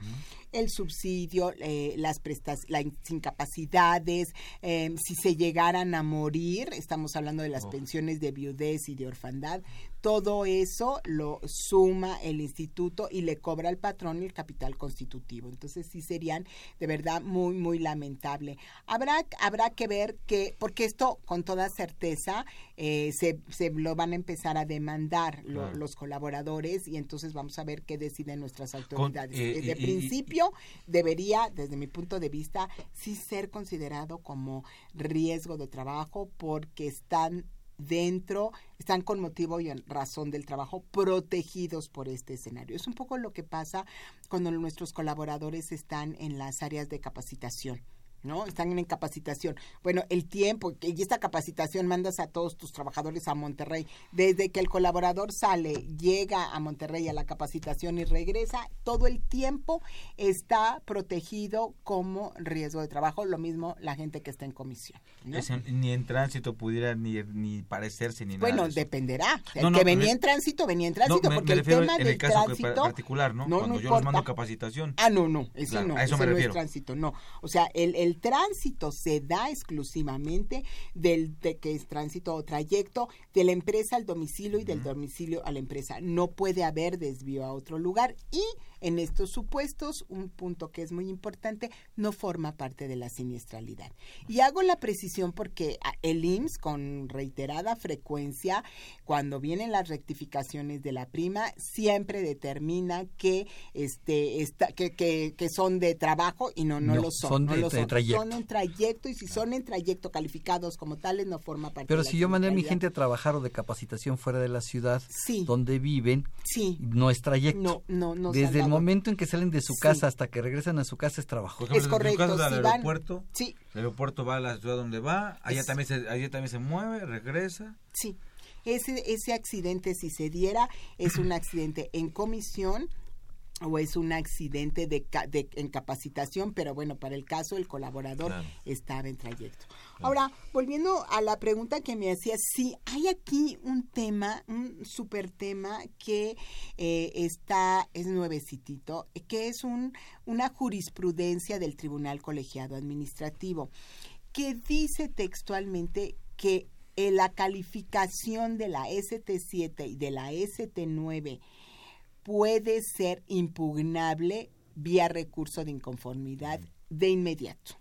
el subsidio, eh, las prestas, las incapacidades, eh, si se llegaran a morir, estamos hablando de las pensiones de viudez y de orfandad, todo eso lo suma el instituto y le cobra al patrón el capital constitutivo. Entonces sí serían de verdad muy, muy lamentable. Habrá, habrá que ver que, porque esto con toda certeza eh, se, se lo van a empezar a demandar lo- Claro. los colaboradores y entonces vamos a ver qué deciden nuestras Con- autoridades. eh, Desde principio debería, desde mi punto de vista, sí ser considerado como riesgo de trabajo porque están dentro, están con motivo y en razón del trabajo protegidos por este escenario. Es un poco lo que pasa cuando nuestros colaboradores están en las áreas de capacitación. ¿No? Están en capacitación. Bueno, el tiempo, y esta capacitación mandas a todos tus trabajadores a Monterrey. Desde que el colaborador sale, llega a Monterrey a la capacitación y regresa, todo el tiempo está protegido como riesgo de trabajo, lo mismo la gente que está en comisión. ni en tránsito pudiera ni, ni parecerse ni nada. Bueno, dependerá. El que venía en tránsito, venía en tránsito, porque el tema del tránsito... particular, ¿no? Cuando yo les mando capacitación. Ah, no, no, eso no, eso, no es tránsito, no. O sea, el, el tránsito se da exclusivamente del de que es tránsito o trayecto de la empresa al domicilio y del domicilio a la empresa. No puede haber desvío a otro lugar y en estos supuestos, un punto que es muy importante, no forma parte de la siniestralidad. Y hago la precisión porque ah, el IMSS con reiterada frecuencia, cuando vienen las rectificaciones de la prima, siempre determina que este está, que, que, que son de trabajo y no, no, lo son. Son de, no son. trayecto. Son en trayecto y si son en trayecto calificados como tales no forma parte Pero de si yo mandé a mi gente a trabajar o de capacitación fuera de la ciudad sí. donde viven, sí. no es trayecto. No, no, no. Desde el momento en que salen de su casa hasta que regresan a su casa es trabajo. es correcto. Si al aeropuerto, sí. el aeropuerto va a la ciudad donde va, allá también se, allá también se mueve, regresa. Sí. Ese, ese accidente, si se diera, es un *clears throat* accidente en comisión o es un accidente de, de, en capacitación, pero bueno, para el caso el colaborador claro. estaba en trayecto. Claro. Ahora, volviendo a la pregunta que me hacía, sí, hay aquí un tema, un super tema que eh, está, es nuevecitito, que es un, una jurisprudencia del Tribunal Colegiado Administrativo, que dice textualmente que en la calificación de la ST7 y de la ST9 puede ser impugnable vía recurso de inconformidad de inmediato.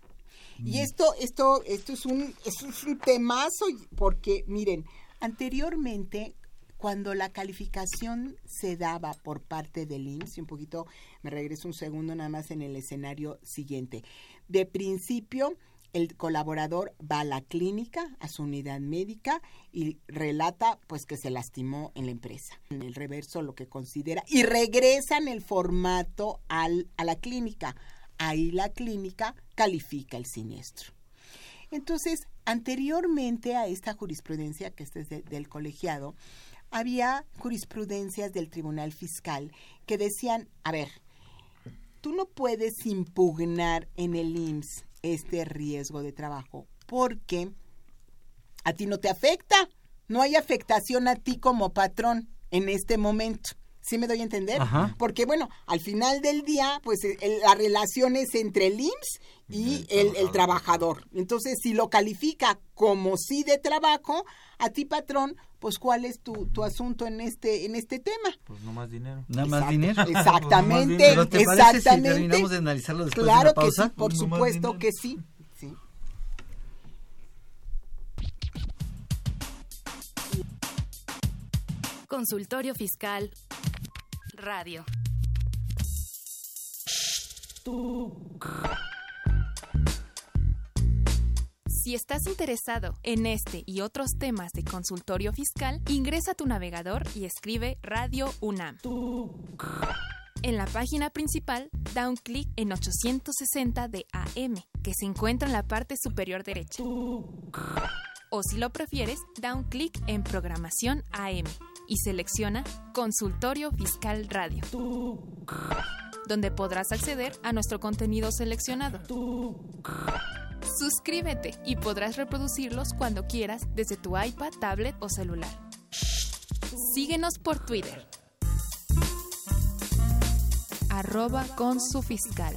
Y esto, esto, esto es un, esto es un temazo porque, miren, anteriormente cuando la calificación se daba por parte del IMSS, y un poquito me regreso un segundo nada más en el escenario siguiente. De principio, el colaborador va a la clínica, a su unidad médica y relata pues que se lastimó en la empresa. En el reverso lo que considera y regresa en el formato al, a la clínica. Ahí la clínica califica el siniestro. Entonces, anteriormente a esta jurisprudencia, que este es de, del colegiado, había jurisprudencias del Tribunal Fiscal que decían, a ver, tú no puedes impugnar en el IMSS este riesgo de trabajo porque a ti no te afecta, no hay afectación a ti como patrón en este momento. ¿Sí me doy a entender? Ajá. Porque bueno, al final del día, pues el, la relación es entre el IMSS y el, trabajador. Entonces, si lo califica como sí de trabajo, a ti patrón, pues cuál es tu, tu asunto en este en este tema. Pues no más dinero. Nada más dinero. Exactamente. *laughs* Pues no ¿Te exactamente. Si terminamos de analizarlo después claro de la pausa? que sí, por No supuesto que sí. sí. Consultorio Fiscal Radio. Si estás interesado en este y otros temas de consultorio fiscal, ingresa a tu navegador y escribe Radio UNAM. En la página principal, da un clic en 860 de AM, que se encuentra en la parte superior derecha. O si lo prefieres, da un clic en Programación AM y selecciona Consultorio Fiscal Radio, donde podrás acceder a nuestro contenido seleccionado. Suscríbete y podrás reproducirlos cuando quieras desde tu iPad, tablet o celular. Síguenos por Twitter. Arroba con su fiscal.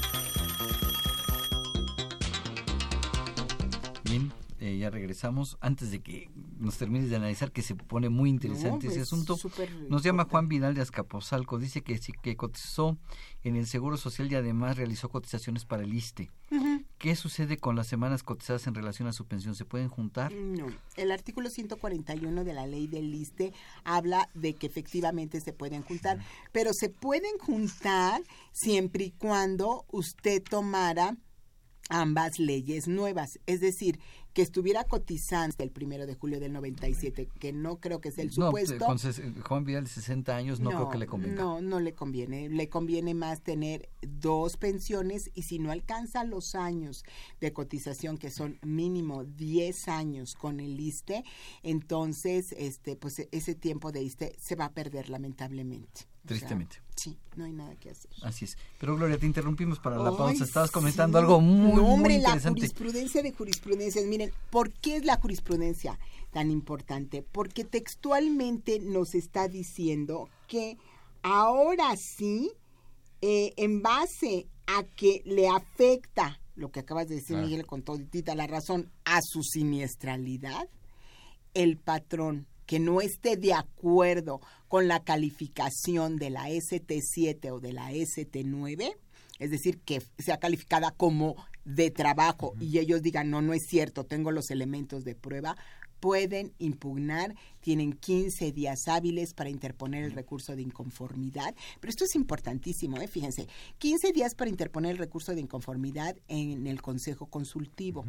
Ya regresamos. Antes de que nos termines de analizar, que se pone muy interesante No, ese asunto, nos llama. Juan Vidal de Azcapotzalco. Dice que sí que cotizó en el Seguro Social y además realizó cotizaciones para el ISTE. ¿Qué sucede con las semanas cotizadas en relación a su pensión? ¿Se pueden juntar? No, el artículo 141 de la ley del ISTE habla de que efectivamente se pueden juntar, pero se pueden juntar siempre y cuando usted tomara ambas leyes nuevas, es decir, que estuviera cotizando el primero de julio del 97, que no creo que sea el supuesto. No, con Juan Vidal de 60 años no, creo que le convenga. No, no le conviene. Le conviene más tener dos pensiones y si no alcanza los años de cotización, que son mínimo 10 años con el ISTE, entonces este pues ese tiempo de ISTE se va a perder lamentablemente. Tristemente. sí, no hay nada que hacer. Así es. Pero Gloria, te interrumpimos para la pausa. Estabas comentando algo muy, no, hombre, la jurisprudencia de jurisprudencias. Miren, ¿por qué es la jurisprudencia tan importante? Porque textualmente nos está diciendo que ahora sí, eh, en base a que le afecta lo que acabas de decir, Miguel, con toditita la razón, a su siniestralidad, el patrón que no esté de acuerdo con la calificación de la ST7 o de la ST9, es decir, que sea calificada como de trabajo y ellos digan, no, no es cierto, tengo los elementos de prueba, pueden impugnar, tienen 15 días hábiles para interponer el recurso de inconformidad, pero esto es importantísimo, ¿eh? fíjense, 15 días para interponer el recurso de inconformidad en el Consejo Consultivo.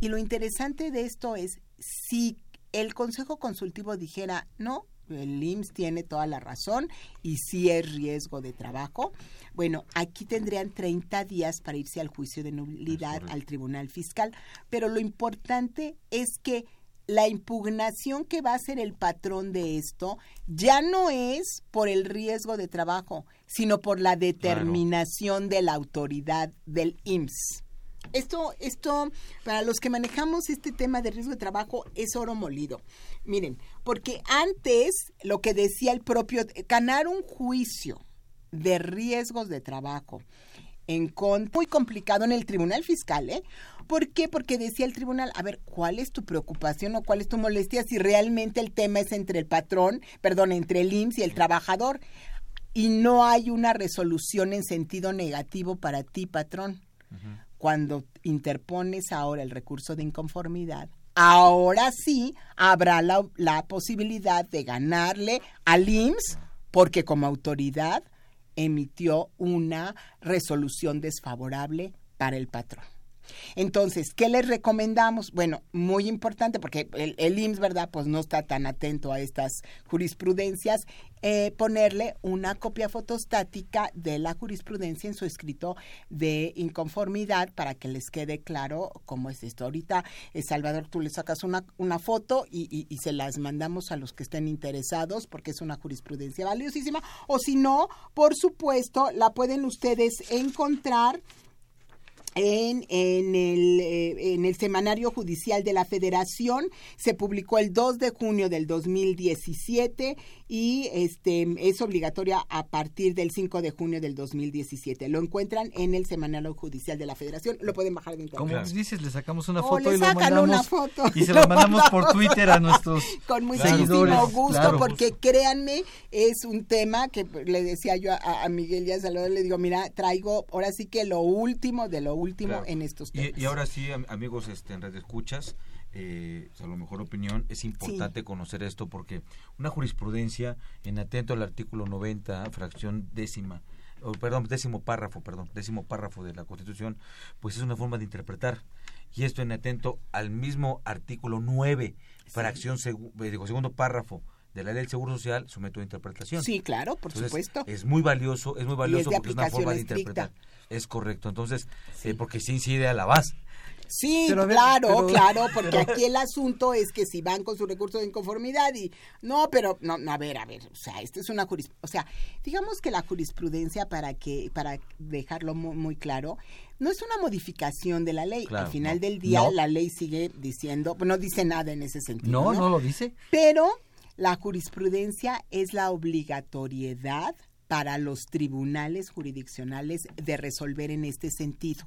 Y lo interesante de esto es, si el Consejo Consultivo dijera, no, el IMSS tiene toda la razón y sí es riesgo de trabajo. Bueno, aquí tendrían 30 días para irse al juicio de nulidad al Tribunal Fiscal, pero lo importante es que la impugnación que va a hacer el patrón de esto ya no es por el riesgo de trabajo, sino por la determinación de la autoridad del IMSS. Esto, esto, para los que manejamos este tema de riesgo de trabajo, es oro molido. Miren, porque antes lo que decía el propio, ganar un juicio de riesgos de trabajo en con, muy complicado en el tribunal fiscal, ¿eh? ¿Por qué? Porque decía el tribunal, a ver, ¿cuál es tu preocupación o cuál es tu molestia si realmente el tema es entre el patrón, perdón, entre el IMSS y el trabajador? Y no hay una resolución en sentido negativo para ti, patrón cuando interpones ahora el recurso de inconformidad, ahora sí habrá la, posibilidad de ganarle al IMSS porque como autoridad emitió una resolución desfavorable para el patrón. Entonces, ¿qué les recomendamos? Bueno, muy importante porque el, el, IMSS, ¿verdad? Pues no está tan atento a estas jurisprudencias. Eh, ponerle una copia fotostática de la jurisprudencia en su escrito de inconformidad para que les quede claro cómo es esto. Ahorita, eh, Salvador, tú le sacas una, una foto y, y, se las mandamos a los que estén interesados porque es una jurisprudencia valiosísima. O si no, por supuesto, la pueden ustedes encontrar en, en, el, eh, en el Semanario Judicial de la Federación. Se publicó el 2 de junio del 2017 y este es obligatoria a partir del 5 de junio del 2017. Lo encuentran en el Semanario Judicial de la Federación. Lo pueden bajar de internet. Como dices, le sacamos una foto y lo mandamos y se *laughs* lo mandamos por Twitter a nuestros *laughs* Con muchísimo gusto porque créanme, es un tema que le decía yo a, Miguel y a Salvador, le digo, mira, traigo ahora sí que lo último de lo último último en estos temas. Y, ahora sí, amigos este, en red escuchas, eh, a lo mejor opinión, es importante conocer esto porque una jurisprudencia, en atento al artículo 90, fracción décima, perdón, décimo párrafo, perdón, décimo párrafo de la Constitución, pues es una forma de interpretar. Y esto en atento al mismo artículo 9, fracción, eh, digo, segundo párrafo de la ley del Seguro Social someto a interpretación. Sí, claro, por supuesto. Es muy valioso, es muy valioso porque es una forma de interpretar. Es correcto, entonces, eh, porque se incide a la base. Sí, claro, claro, porque aquí el asunto es que si van con su recurso de inconformidad y no, pero no, a ver, a ver, o sea, esto es una jurisprudencia, o sea, digamos que la jurisprudencia para que para dejarlo muy, claro, no es una modificación de la ley. Al final del día la ley sigue diciendo, no dice nada en ese sentido. No, no, no lo dice. Pero la jurisprudencia es la obligatoriedad para los tribunales jurisdiccionales de resolver en este sentido.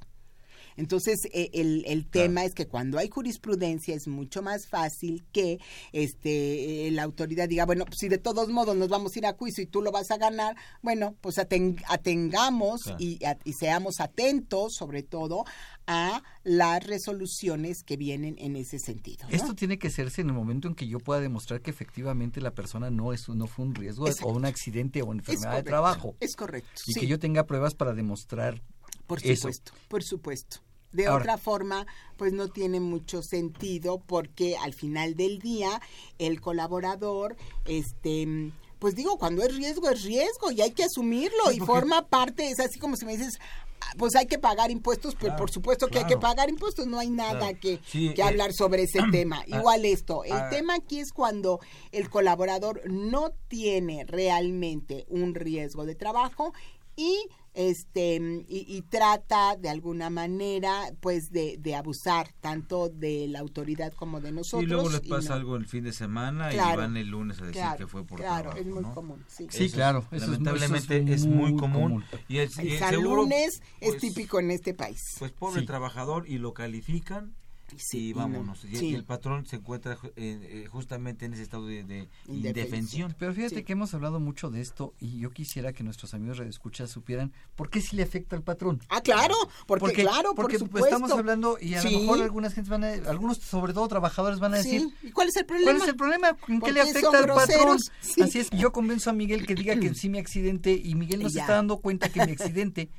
Entonces, eh, el, el tema es que cuando hay jurisprudencia es mucho más fácil que este eh, la autoridad diga, bueno, pues si de todos modos nos vamos a ir a juicio y tú lo vas a ganar, bueno, pues atengamos y, y, seamos atentos, sobre todo, a las resoluciones que vienen en ese sentido. Esto tiene que hacerse en el momento en que yo pueda demostrar que efectivamente la persona no es no fue un riesgo o un accidente o enfermedad de trabajo. Es correcto. Y que yo tenga pruebas para demostrar por supuesto, por supuesto. De Ahora- otra forma, pues no tiene mucho sentido porque al final del día el colaborador, este, pues digo, cuando es riesgo es riesgo y hay que asumirlo Sí, y forma parte, es así como si me dices, "Ah, pues hay que pagar impuestos, pues Claro, por supuesto que hay que pagar impuestos, no hay nada Claro. que, Sí, que eh, hablar sobre ese *clears throat* tema. ah, Igual esto, el ah, tema aquí es cuando el colaborador no tiene realmente un riesgo de trabajo y este y, y trata de alguna manera pues de, de abusar tanto de la autoridad como de nosotros y luego les pasa no. algo el fin de semana Claro, y van el lunes a decir claro, que fue por claro, trabajo, es muy ¿no? común sí, Sí, Eso claro, eso es- lamentablemente eso es es, muy muy común, común. y el, y el el seguro, lunes es pues, típico en este país pues pobre Sí. trabajador y lo califican Sí, vámonos y, sí. y el patrón se encuentra eh, eh, justamente en ese estado de, de Indefensión. indefensión Pero fíjate Sí. que hemos hablado mucho de esto y yo quisiera que nuestros amigos radioescuchas supieran por qué sí le afecta al patrón. ah claro porque, claro porque por pues, supuesto estamos hablando y a Sí. lo mejor algunas gentes van a, algunos sobre todo trabajadores van a decir sí y cuál es el problema ¿Cuál es el problema? ¿En qué ¿Por le afecta al patrón? Así es, yo convenzo a Miguel que diga que sí me accidente y Miguel no se está dando cuenta que mi accidente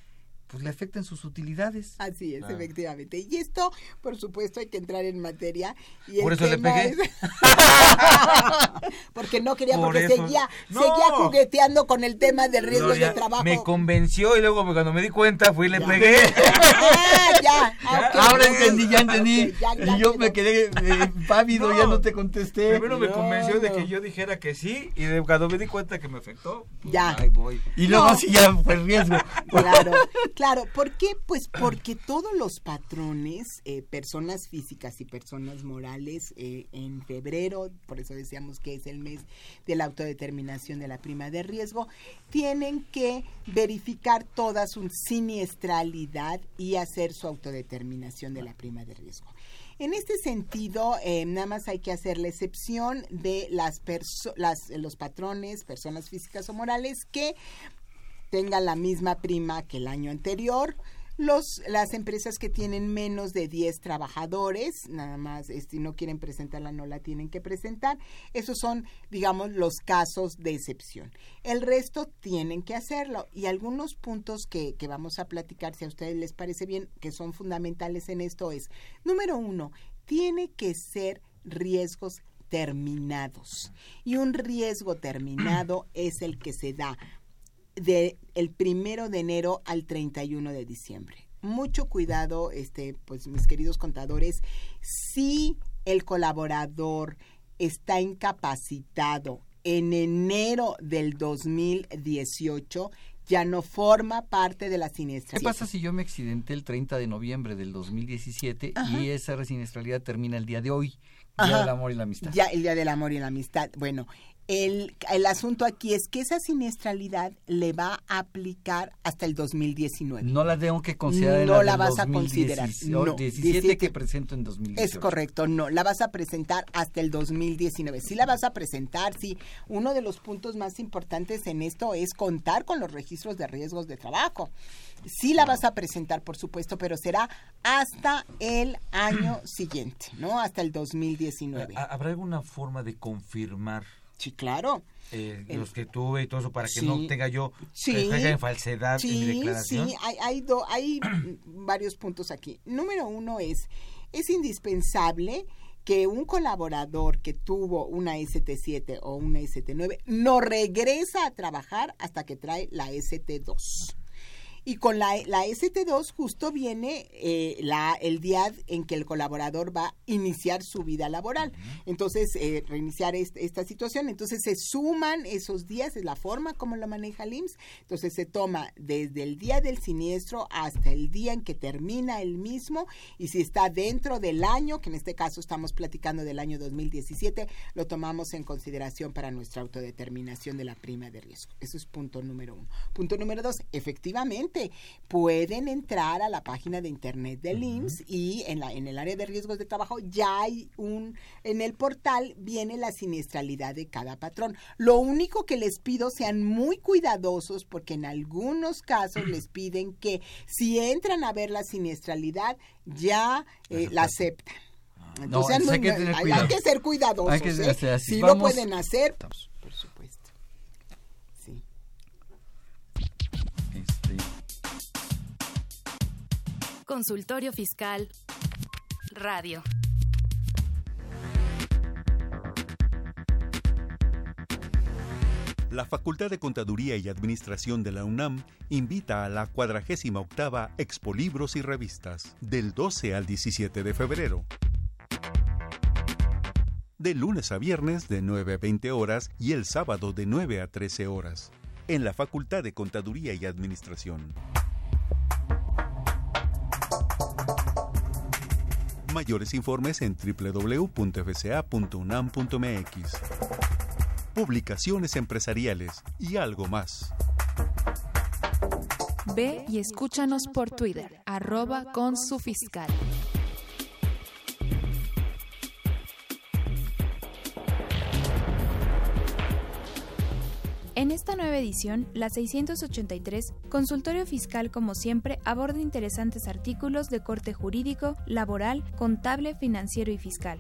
pues le afecta en sus utilidades. Así es, Claro. efectivamente. Y esto, por supuesto, hay que entrar en materia. Y Por eso le pegué. es- *laughs* porque no quería, Por porque eso. seguía, No. seguía jugueteando con el tema de riesgos Gloria, de trabajo. me convenció y luego cuando me di cuenta fui y le Ya. pegué *laughs* Ah, ya. ah. Ahora entendí, ya entendí. Ok, ya- ya y yo quedó. me quedé eh, pávido, No. ya no te contesté. primero me No, convenció de no. que yo dijera que sí y de- cuando me di cuenta que me afectó pues, Ya. ahí voy Y luego No. sí ya fue riesgo. *laughs* Claro, claro. ¿Por qué? Pues porque todos los patrones, eh, personas físicas y personas morales, eh, en febrero, por eso decíamos que es el mes de la autodeterminación de la prima de riesgo, tienen que verificar toda su siniestralidad y hacer su autodeterminación de la prima de riesgo. En este sentido, eh, nada más hay que hacer la excepción de las, los patrones, personas físicas o morales que tengan la misma prima que el año anterior. Los, las empresas que tienen menos de 10 trabajadores, nada más, este, si no quieren presentarla, no la tienen que presentar. Esos son, digamos, los casos de excepción. El resto tienen que hacerlo. Y algunos puntos que, que vamos a platicar, si a ustedes les parece bien, que son fundamentales en esto es, número uno, tiene que ser riesgos terminados. Y un riesgo terminado es el que se da de el primero de enero al 31 de diciembre. Mucho cuidado, este, pues mis queridos contadores, si el colaborador está incapacitado en enero del 2018, ya no forma parte de la siniestra. ¿Qué pasa si yo me accidenté el 30 de noviembre del 2017 y esa siniestralidad termina el día de hoy? Día Ajá. del amor y la amistad. Ya, el Día del Amor y la Amistad. Bueno, el, el asunto aquí es que esa siniestralidad le va a aplicar hasta el 2019. No la tengo que considerar en No la, vas a 2017, considerar, no, 17 17 que presento en 2018. Es correcto, no, la vas a presentar hasta el 2019. Sí la vas a presentar, sí. Uno de los puntos más importantes en esto es contar con los registros de riesgos de trabajo. Sí la vas a presentar, por supuesto, pero será hasta el año siguiente, ¿no? Hasta el 2019. ¿Ha- ¿Habrá alguna forma de confirmar Sí, claro. eh, El- los que tuve y todo eso para que Sí. no tenga yo Sí. en falsedad en mi Sí, declaración? sí, hay, hay, do- hay *clears throat* varios puntos aquí. Número uno es, es indispensable que un colaborador que tuvo una ST7 o una ST9 no regresa a trabajar hasta que trae la ST2. Y con la, la ST2 justo viene eh, la, el día en que el colaborador va a iniciar su vida laboral. Entonces, eh, reiniciar est- esta situación. Entonces, se suman esos días, es la forma como lo maneja el IMSS. Entonces, se toma desde el día del siniestro hasta el día en que termina el mismo. Y si está dentro del año, que en este caso estamos platicando del año 2017, lo tomamos en consideración para nuestra autodeterminación de la prima de riesgo. Eso es punto número uno. Punto número dos, efectivamente, pueden entrar a la página de internet del IMSS y en, la, en el área de riesgos de trabajo ya hay un, en el portal viene la siniestralidad de cada patrón. Lo único que les pido sean muy cuidadosos porque en algunos casos les *clears throat* piden que si entran a ver la siniestralidad ya eh, la aceptan. Entonces, No, sean hay muy- que tener hay- hay cuidado. que ser cuidadosos. Hay que- ¿eh? si vamos- lo pueden hacer, Consultorio Fiscal Radio. La Facultad de Contaduría y Administración de la UNAM invita a la 48 octava Expo Libros y Revistas del 12 al 17 de febrero. De lunes a viernes de 9 a 20 horas y el sábado de 9 a 13 horas. En la Facultad de Contaduría y Administración. Mayores informes en www.fca.unam.mx. Publicaciones empresariales y algo más. Ve y escúchanos por Twitter, arroba con su fiscal. En esta nueva edición, la 683, Consultorio Fiscal como siempre aborda interesantes artículos de corte jurídico, laboral, contable, financiero y fiscal.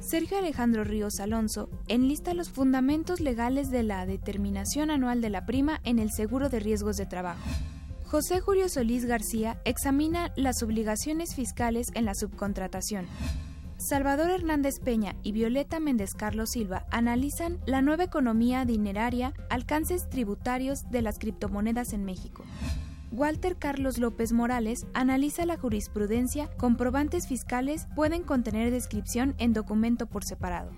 Sergio Alejandro Ríos Alonso enlista los fundamentos legales de la determinación anual de la prima en el seguro de riesgos de trabajo. José Julio Solís García examina las obligaciones fiscales en la subcontratación. Salvador Hernández Peña y Violeta Méndez Carlos Silva analizan la nueva economía dineraria, alcances tributarios de las criptomonedas en México. Walter Carlos López Morales analiza la jurisprudencia, comprobantes fiscales pueden contener descripción en documento por separado.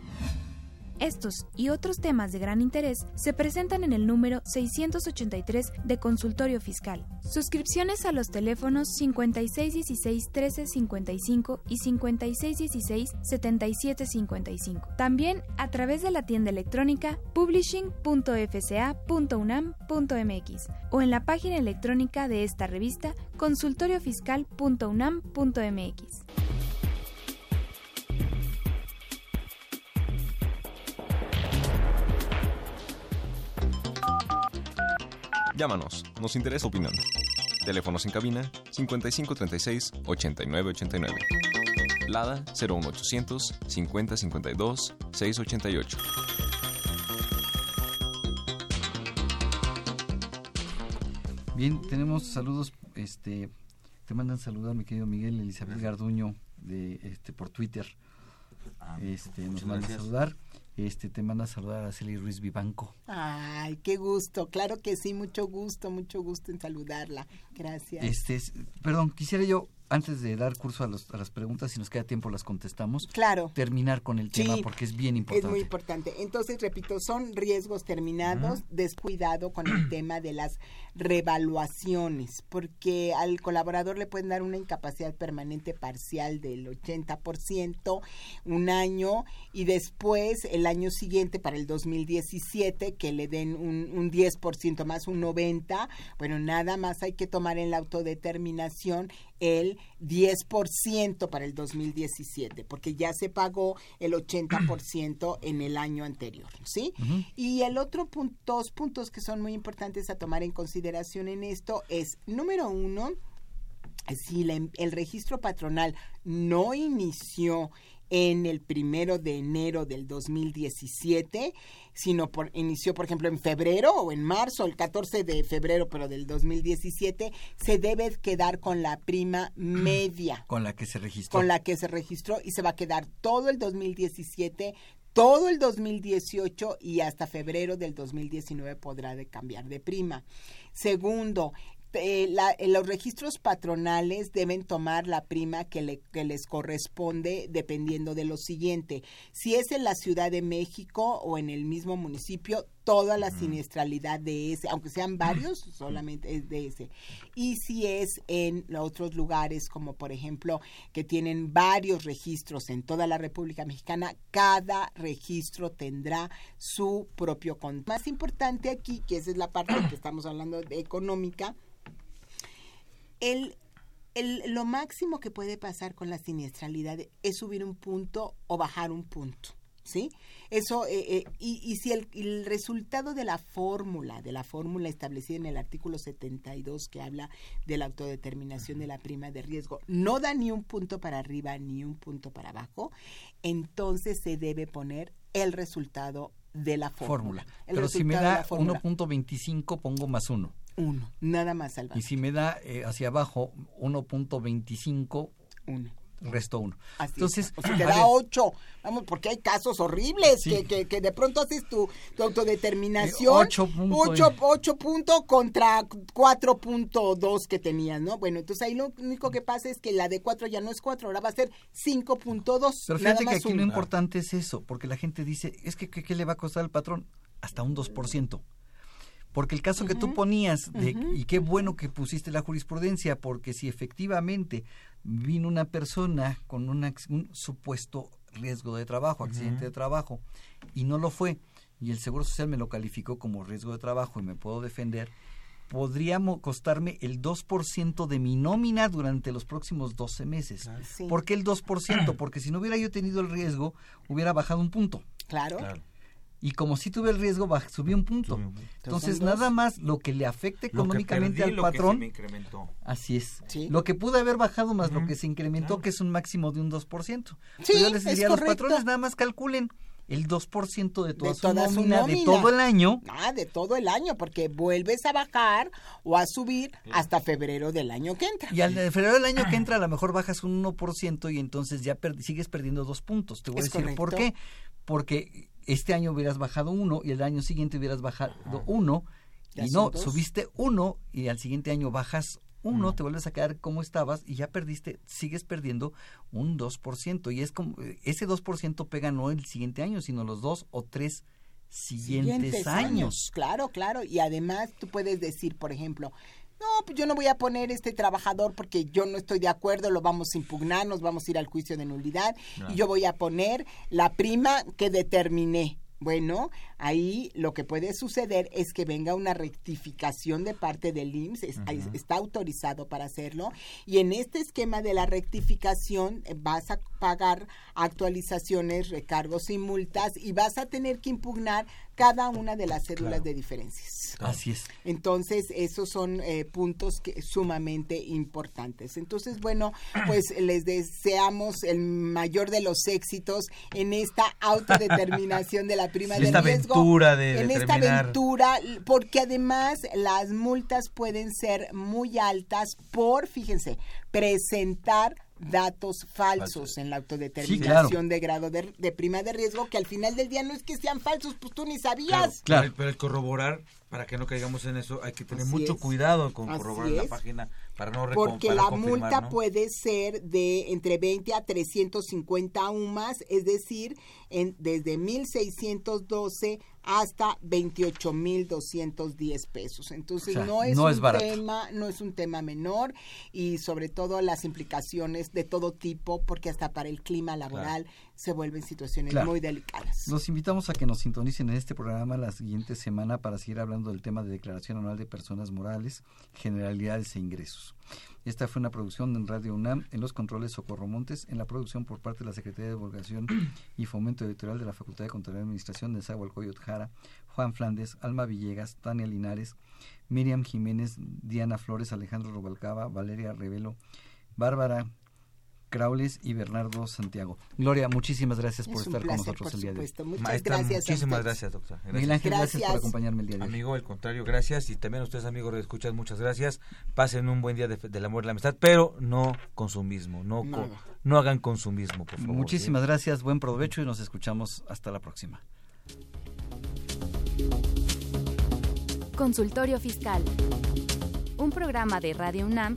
Estos y otros temas de gran interés se presentan en el número 683 de Consultorio Fiscal. Suscripciones a los teléfonos 5616-1355 y 5616-7755. También a través de la tienda electrónica publishing.fca.unam.mx o en la página electrónica de esta revista consultoriofiscal.unam.mx. Llámanos, nos interesa opinión. Teléfonos en cabina 5536 8989. Lada 01800 5052 688. Bien, tenemos saludos, este, te mandan saludar mi querido Miguel Elizabeth Garduño de este por Twitter. este, nos manda a saludar. Este, te manda a saludar a Celia Ruiz Vivanco. Ay, qué gusto. Claro que sí, mucho gusto, mucho gusto en saludarla. Gracias. Este, perdón, quisiera yo antes de dar curso a, los, a, las preguntas, si nos queda tiempo las contestamos. Claro. Terminar con el tema porque es bien importante. Es muy importante. Entonces, repito, son riesgos terminados, descuidado con el *clears throat* tema de las revaluaciones, porque al colaborador le pueden dar una incapacidad permanente parcial del 80%, un año, y después el año siguiente, para el 2017, que le den un, un 10% más, un 90%, bueno, nada más hay que tomar en la autodeterminación el 10% para el 2017, porque ya se pagó el 80% *clears throat* en el año anterior, ¿sí? Y el otro punto, dos puntos que son muy importantes a tomar en consideración en esto es, número uno, si la, el registro patronal no inició en el primero de enero del 2017, sino por, inició, por ejemplo, en febrero o en marzo, el 14 de febrero, pero del 2017, se debe quedar con la prima *clears throat* media. Con la que se registró. Con la que se registró y se va a quedar todo el 2017 todo el 2018 y hasta febrero del 2019 podrá de cambiar de prima. Segundo, eh, la, eh, los registros patronales deben tomar la prima que, le, que, les corresponde dependiendo de lo siguiente. Si es en la Ciudad de México o en el mismo municipio, toda la siniestralidad de ese, aunque sean varios, solamente es de ese. Y si es en otros lugares, como por ejemplo, que tienen varios registros en toda la República Mexicana, cada registro tendrá su propio control. Más importante aquí, que esa es la parte que estamos hablando de económica, el, el, lo máximo que puede pasar con la siniestralidad es subir un punto o bajar un punto. ¿Sí? Eso, eh, eh, y, y, si el, el, resultado de la fórmula, de la fórmula establecida en el artículo 72 que habla de la autodeterminación de la prima de riesgo, no da ni un punto para arriba ni un punto para abajo, entonces se debe poner el resultado de la fórmula. Fórmula. Pero si me da 1.25 pongo más 1. 1, nada más al Y si me da eh, hacia abajo 1.25, 1 resto uno. Entonces, o si te da ocho, vamos, porque hay casos horribles que, que, que, de pronto haces tu, tu autodeterminación. ocho puntos. Ocho, puntos contra cuatro punto dos que tenías, ¿no? Bueno, entonces ahí lo único que pasa es que la de cuatro ya no es cuatro, ahora va a ser cinco punto dos. Pero fíjate que aquí lo importante es eso, porque la gente dice, es que ¿qué, le va a costar al patrón? Hasta un 2%. Porque el caso que tú ponías, de, y qué bueno que pusiste la jurisprudencia, porque si efectivamente vino una persona con un supuesto riesgo de trabajo, accidente de trabajo, y no lo fue, y el Seguro Social me lo calificó como riesgo de trabajo y me puedo defender, podría costarme el 2% de mi nómina durante los próximos 12 meses. ¿Por qué el 2%? Porque si no hubiera yo tenido el riesgo, hubiera bajado un punto. claro. claro y como si tuve el riesgo, subió un punto. Entonces, nada más lo que le afecta económicamente al patrón. Así es. Lo que pudo haber bajado más lo que se incrementó, que es un máximo de un 2%. Sí, yo les diría a los patrones, nada más calculen el 2% de toda, de su, nómina, de todo el año. Ah, de todo el año, porque vuelves a bajar o a subir hasta febrero del año que entra. Y al de febrero del año que entra a lo mejor bajas un 1% y entonces ya sigues perdiendo dos puntos. Te voy a decir por qué. Porque este año hubieras bajado uno y el año siguiente hubieras bajado uno y no, subiste uno y al siguiente año bajas uno, te vuelves a quedar como estabas y ya perdiste, sigues perdiendo un 2%. Y es como, ese 2% pega no el siguiente año, sino los dos o tres siguientes, años. Claro, claro. Y además tú puedes decir, por ejemplo, no, pues yo no voy a poner este trabajador porque yo no estoy de acuerdo, lo vamos a impugnar, nos vamos a ir al juicio de nulidad y yo voy a poner la prima que determiné. Bueno, ahí lo que puede suceder es que venga una rectificación de parte del IMSS, está autorizado para hacerlo, y en este esquema de la rectificación eh, vas a pagar actualizaciones, recargos y multas y vas a tener que impugnar cada una de las cédulas de diferencias. Así es. Entonces, esos son eh, puntos que, sumamente importantes. Entonces, bueno, *clears throat* pues les deseamos el mayor de los éxitos en esta autodeterminación de la prima de esta aventura de en esta aventura, porque además las multas pueden ser muy altas por, fíjense, presentar datos falsos en la autodeterminación de grado de, prima de riesgo que al final del día no es que sean falsos, pues tú ni sabías. Claro, Pero, el corroborar, para que no caigamos en eso, hay que tener mucho cuidado con corroborar la página para no Porque la multa puede ser de entre 20 a 350 UMAS, es decir, en, desde 1612 hasta 28.210 pesos. Entonces no es un tema, no es un tema menor y sobre todo las implicaciones de todo tipo, porque hasta para el clima laboral se vuelven situaciones muy delicadas. Los invitamos a que nos sintonicen en este programa la siguiente semana para seguir hablando del tema de declaración anual de personas morales, generalidades e ingresos. Esta fue una producción en Radio UNAM, en los controles Socorro Montes, en la producción por parte de la Secretaría de Divulgación y Fomento Editorial de la Facultad de Contaduría y Administración de Zahualcoyot Jara, Juan Flandes, Alma Villegas, Tania Linares, Miriam Jiménez, Diana Flores, Alejandro Robalcaba, Valeria Revelo, Bárbara Craules y Bernardo Santiago. Gloria, muchísimas gracias por estar con nosotros el día de hoy. Muchas gracias. Muchísimas gracias, doctora. Miguel Ángel, gracias. por acompañarme el día de hoy. Amigo, al contrario, gracias. Y también a ustedes, amigos, escuchas, muchas gracias. Pasen un buen día del amor y la amistad, pero no consumismo. No, no hagan consumismo, por favor. Muchísimas gracias, buen provecho y nos escuchamos hasta la próxima. Consultorio Fiscal. Un programa de Radio UNAM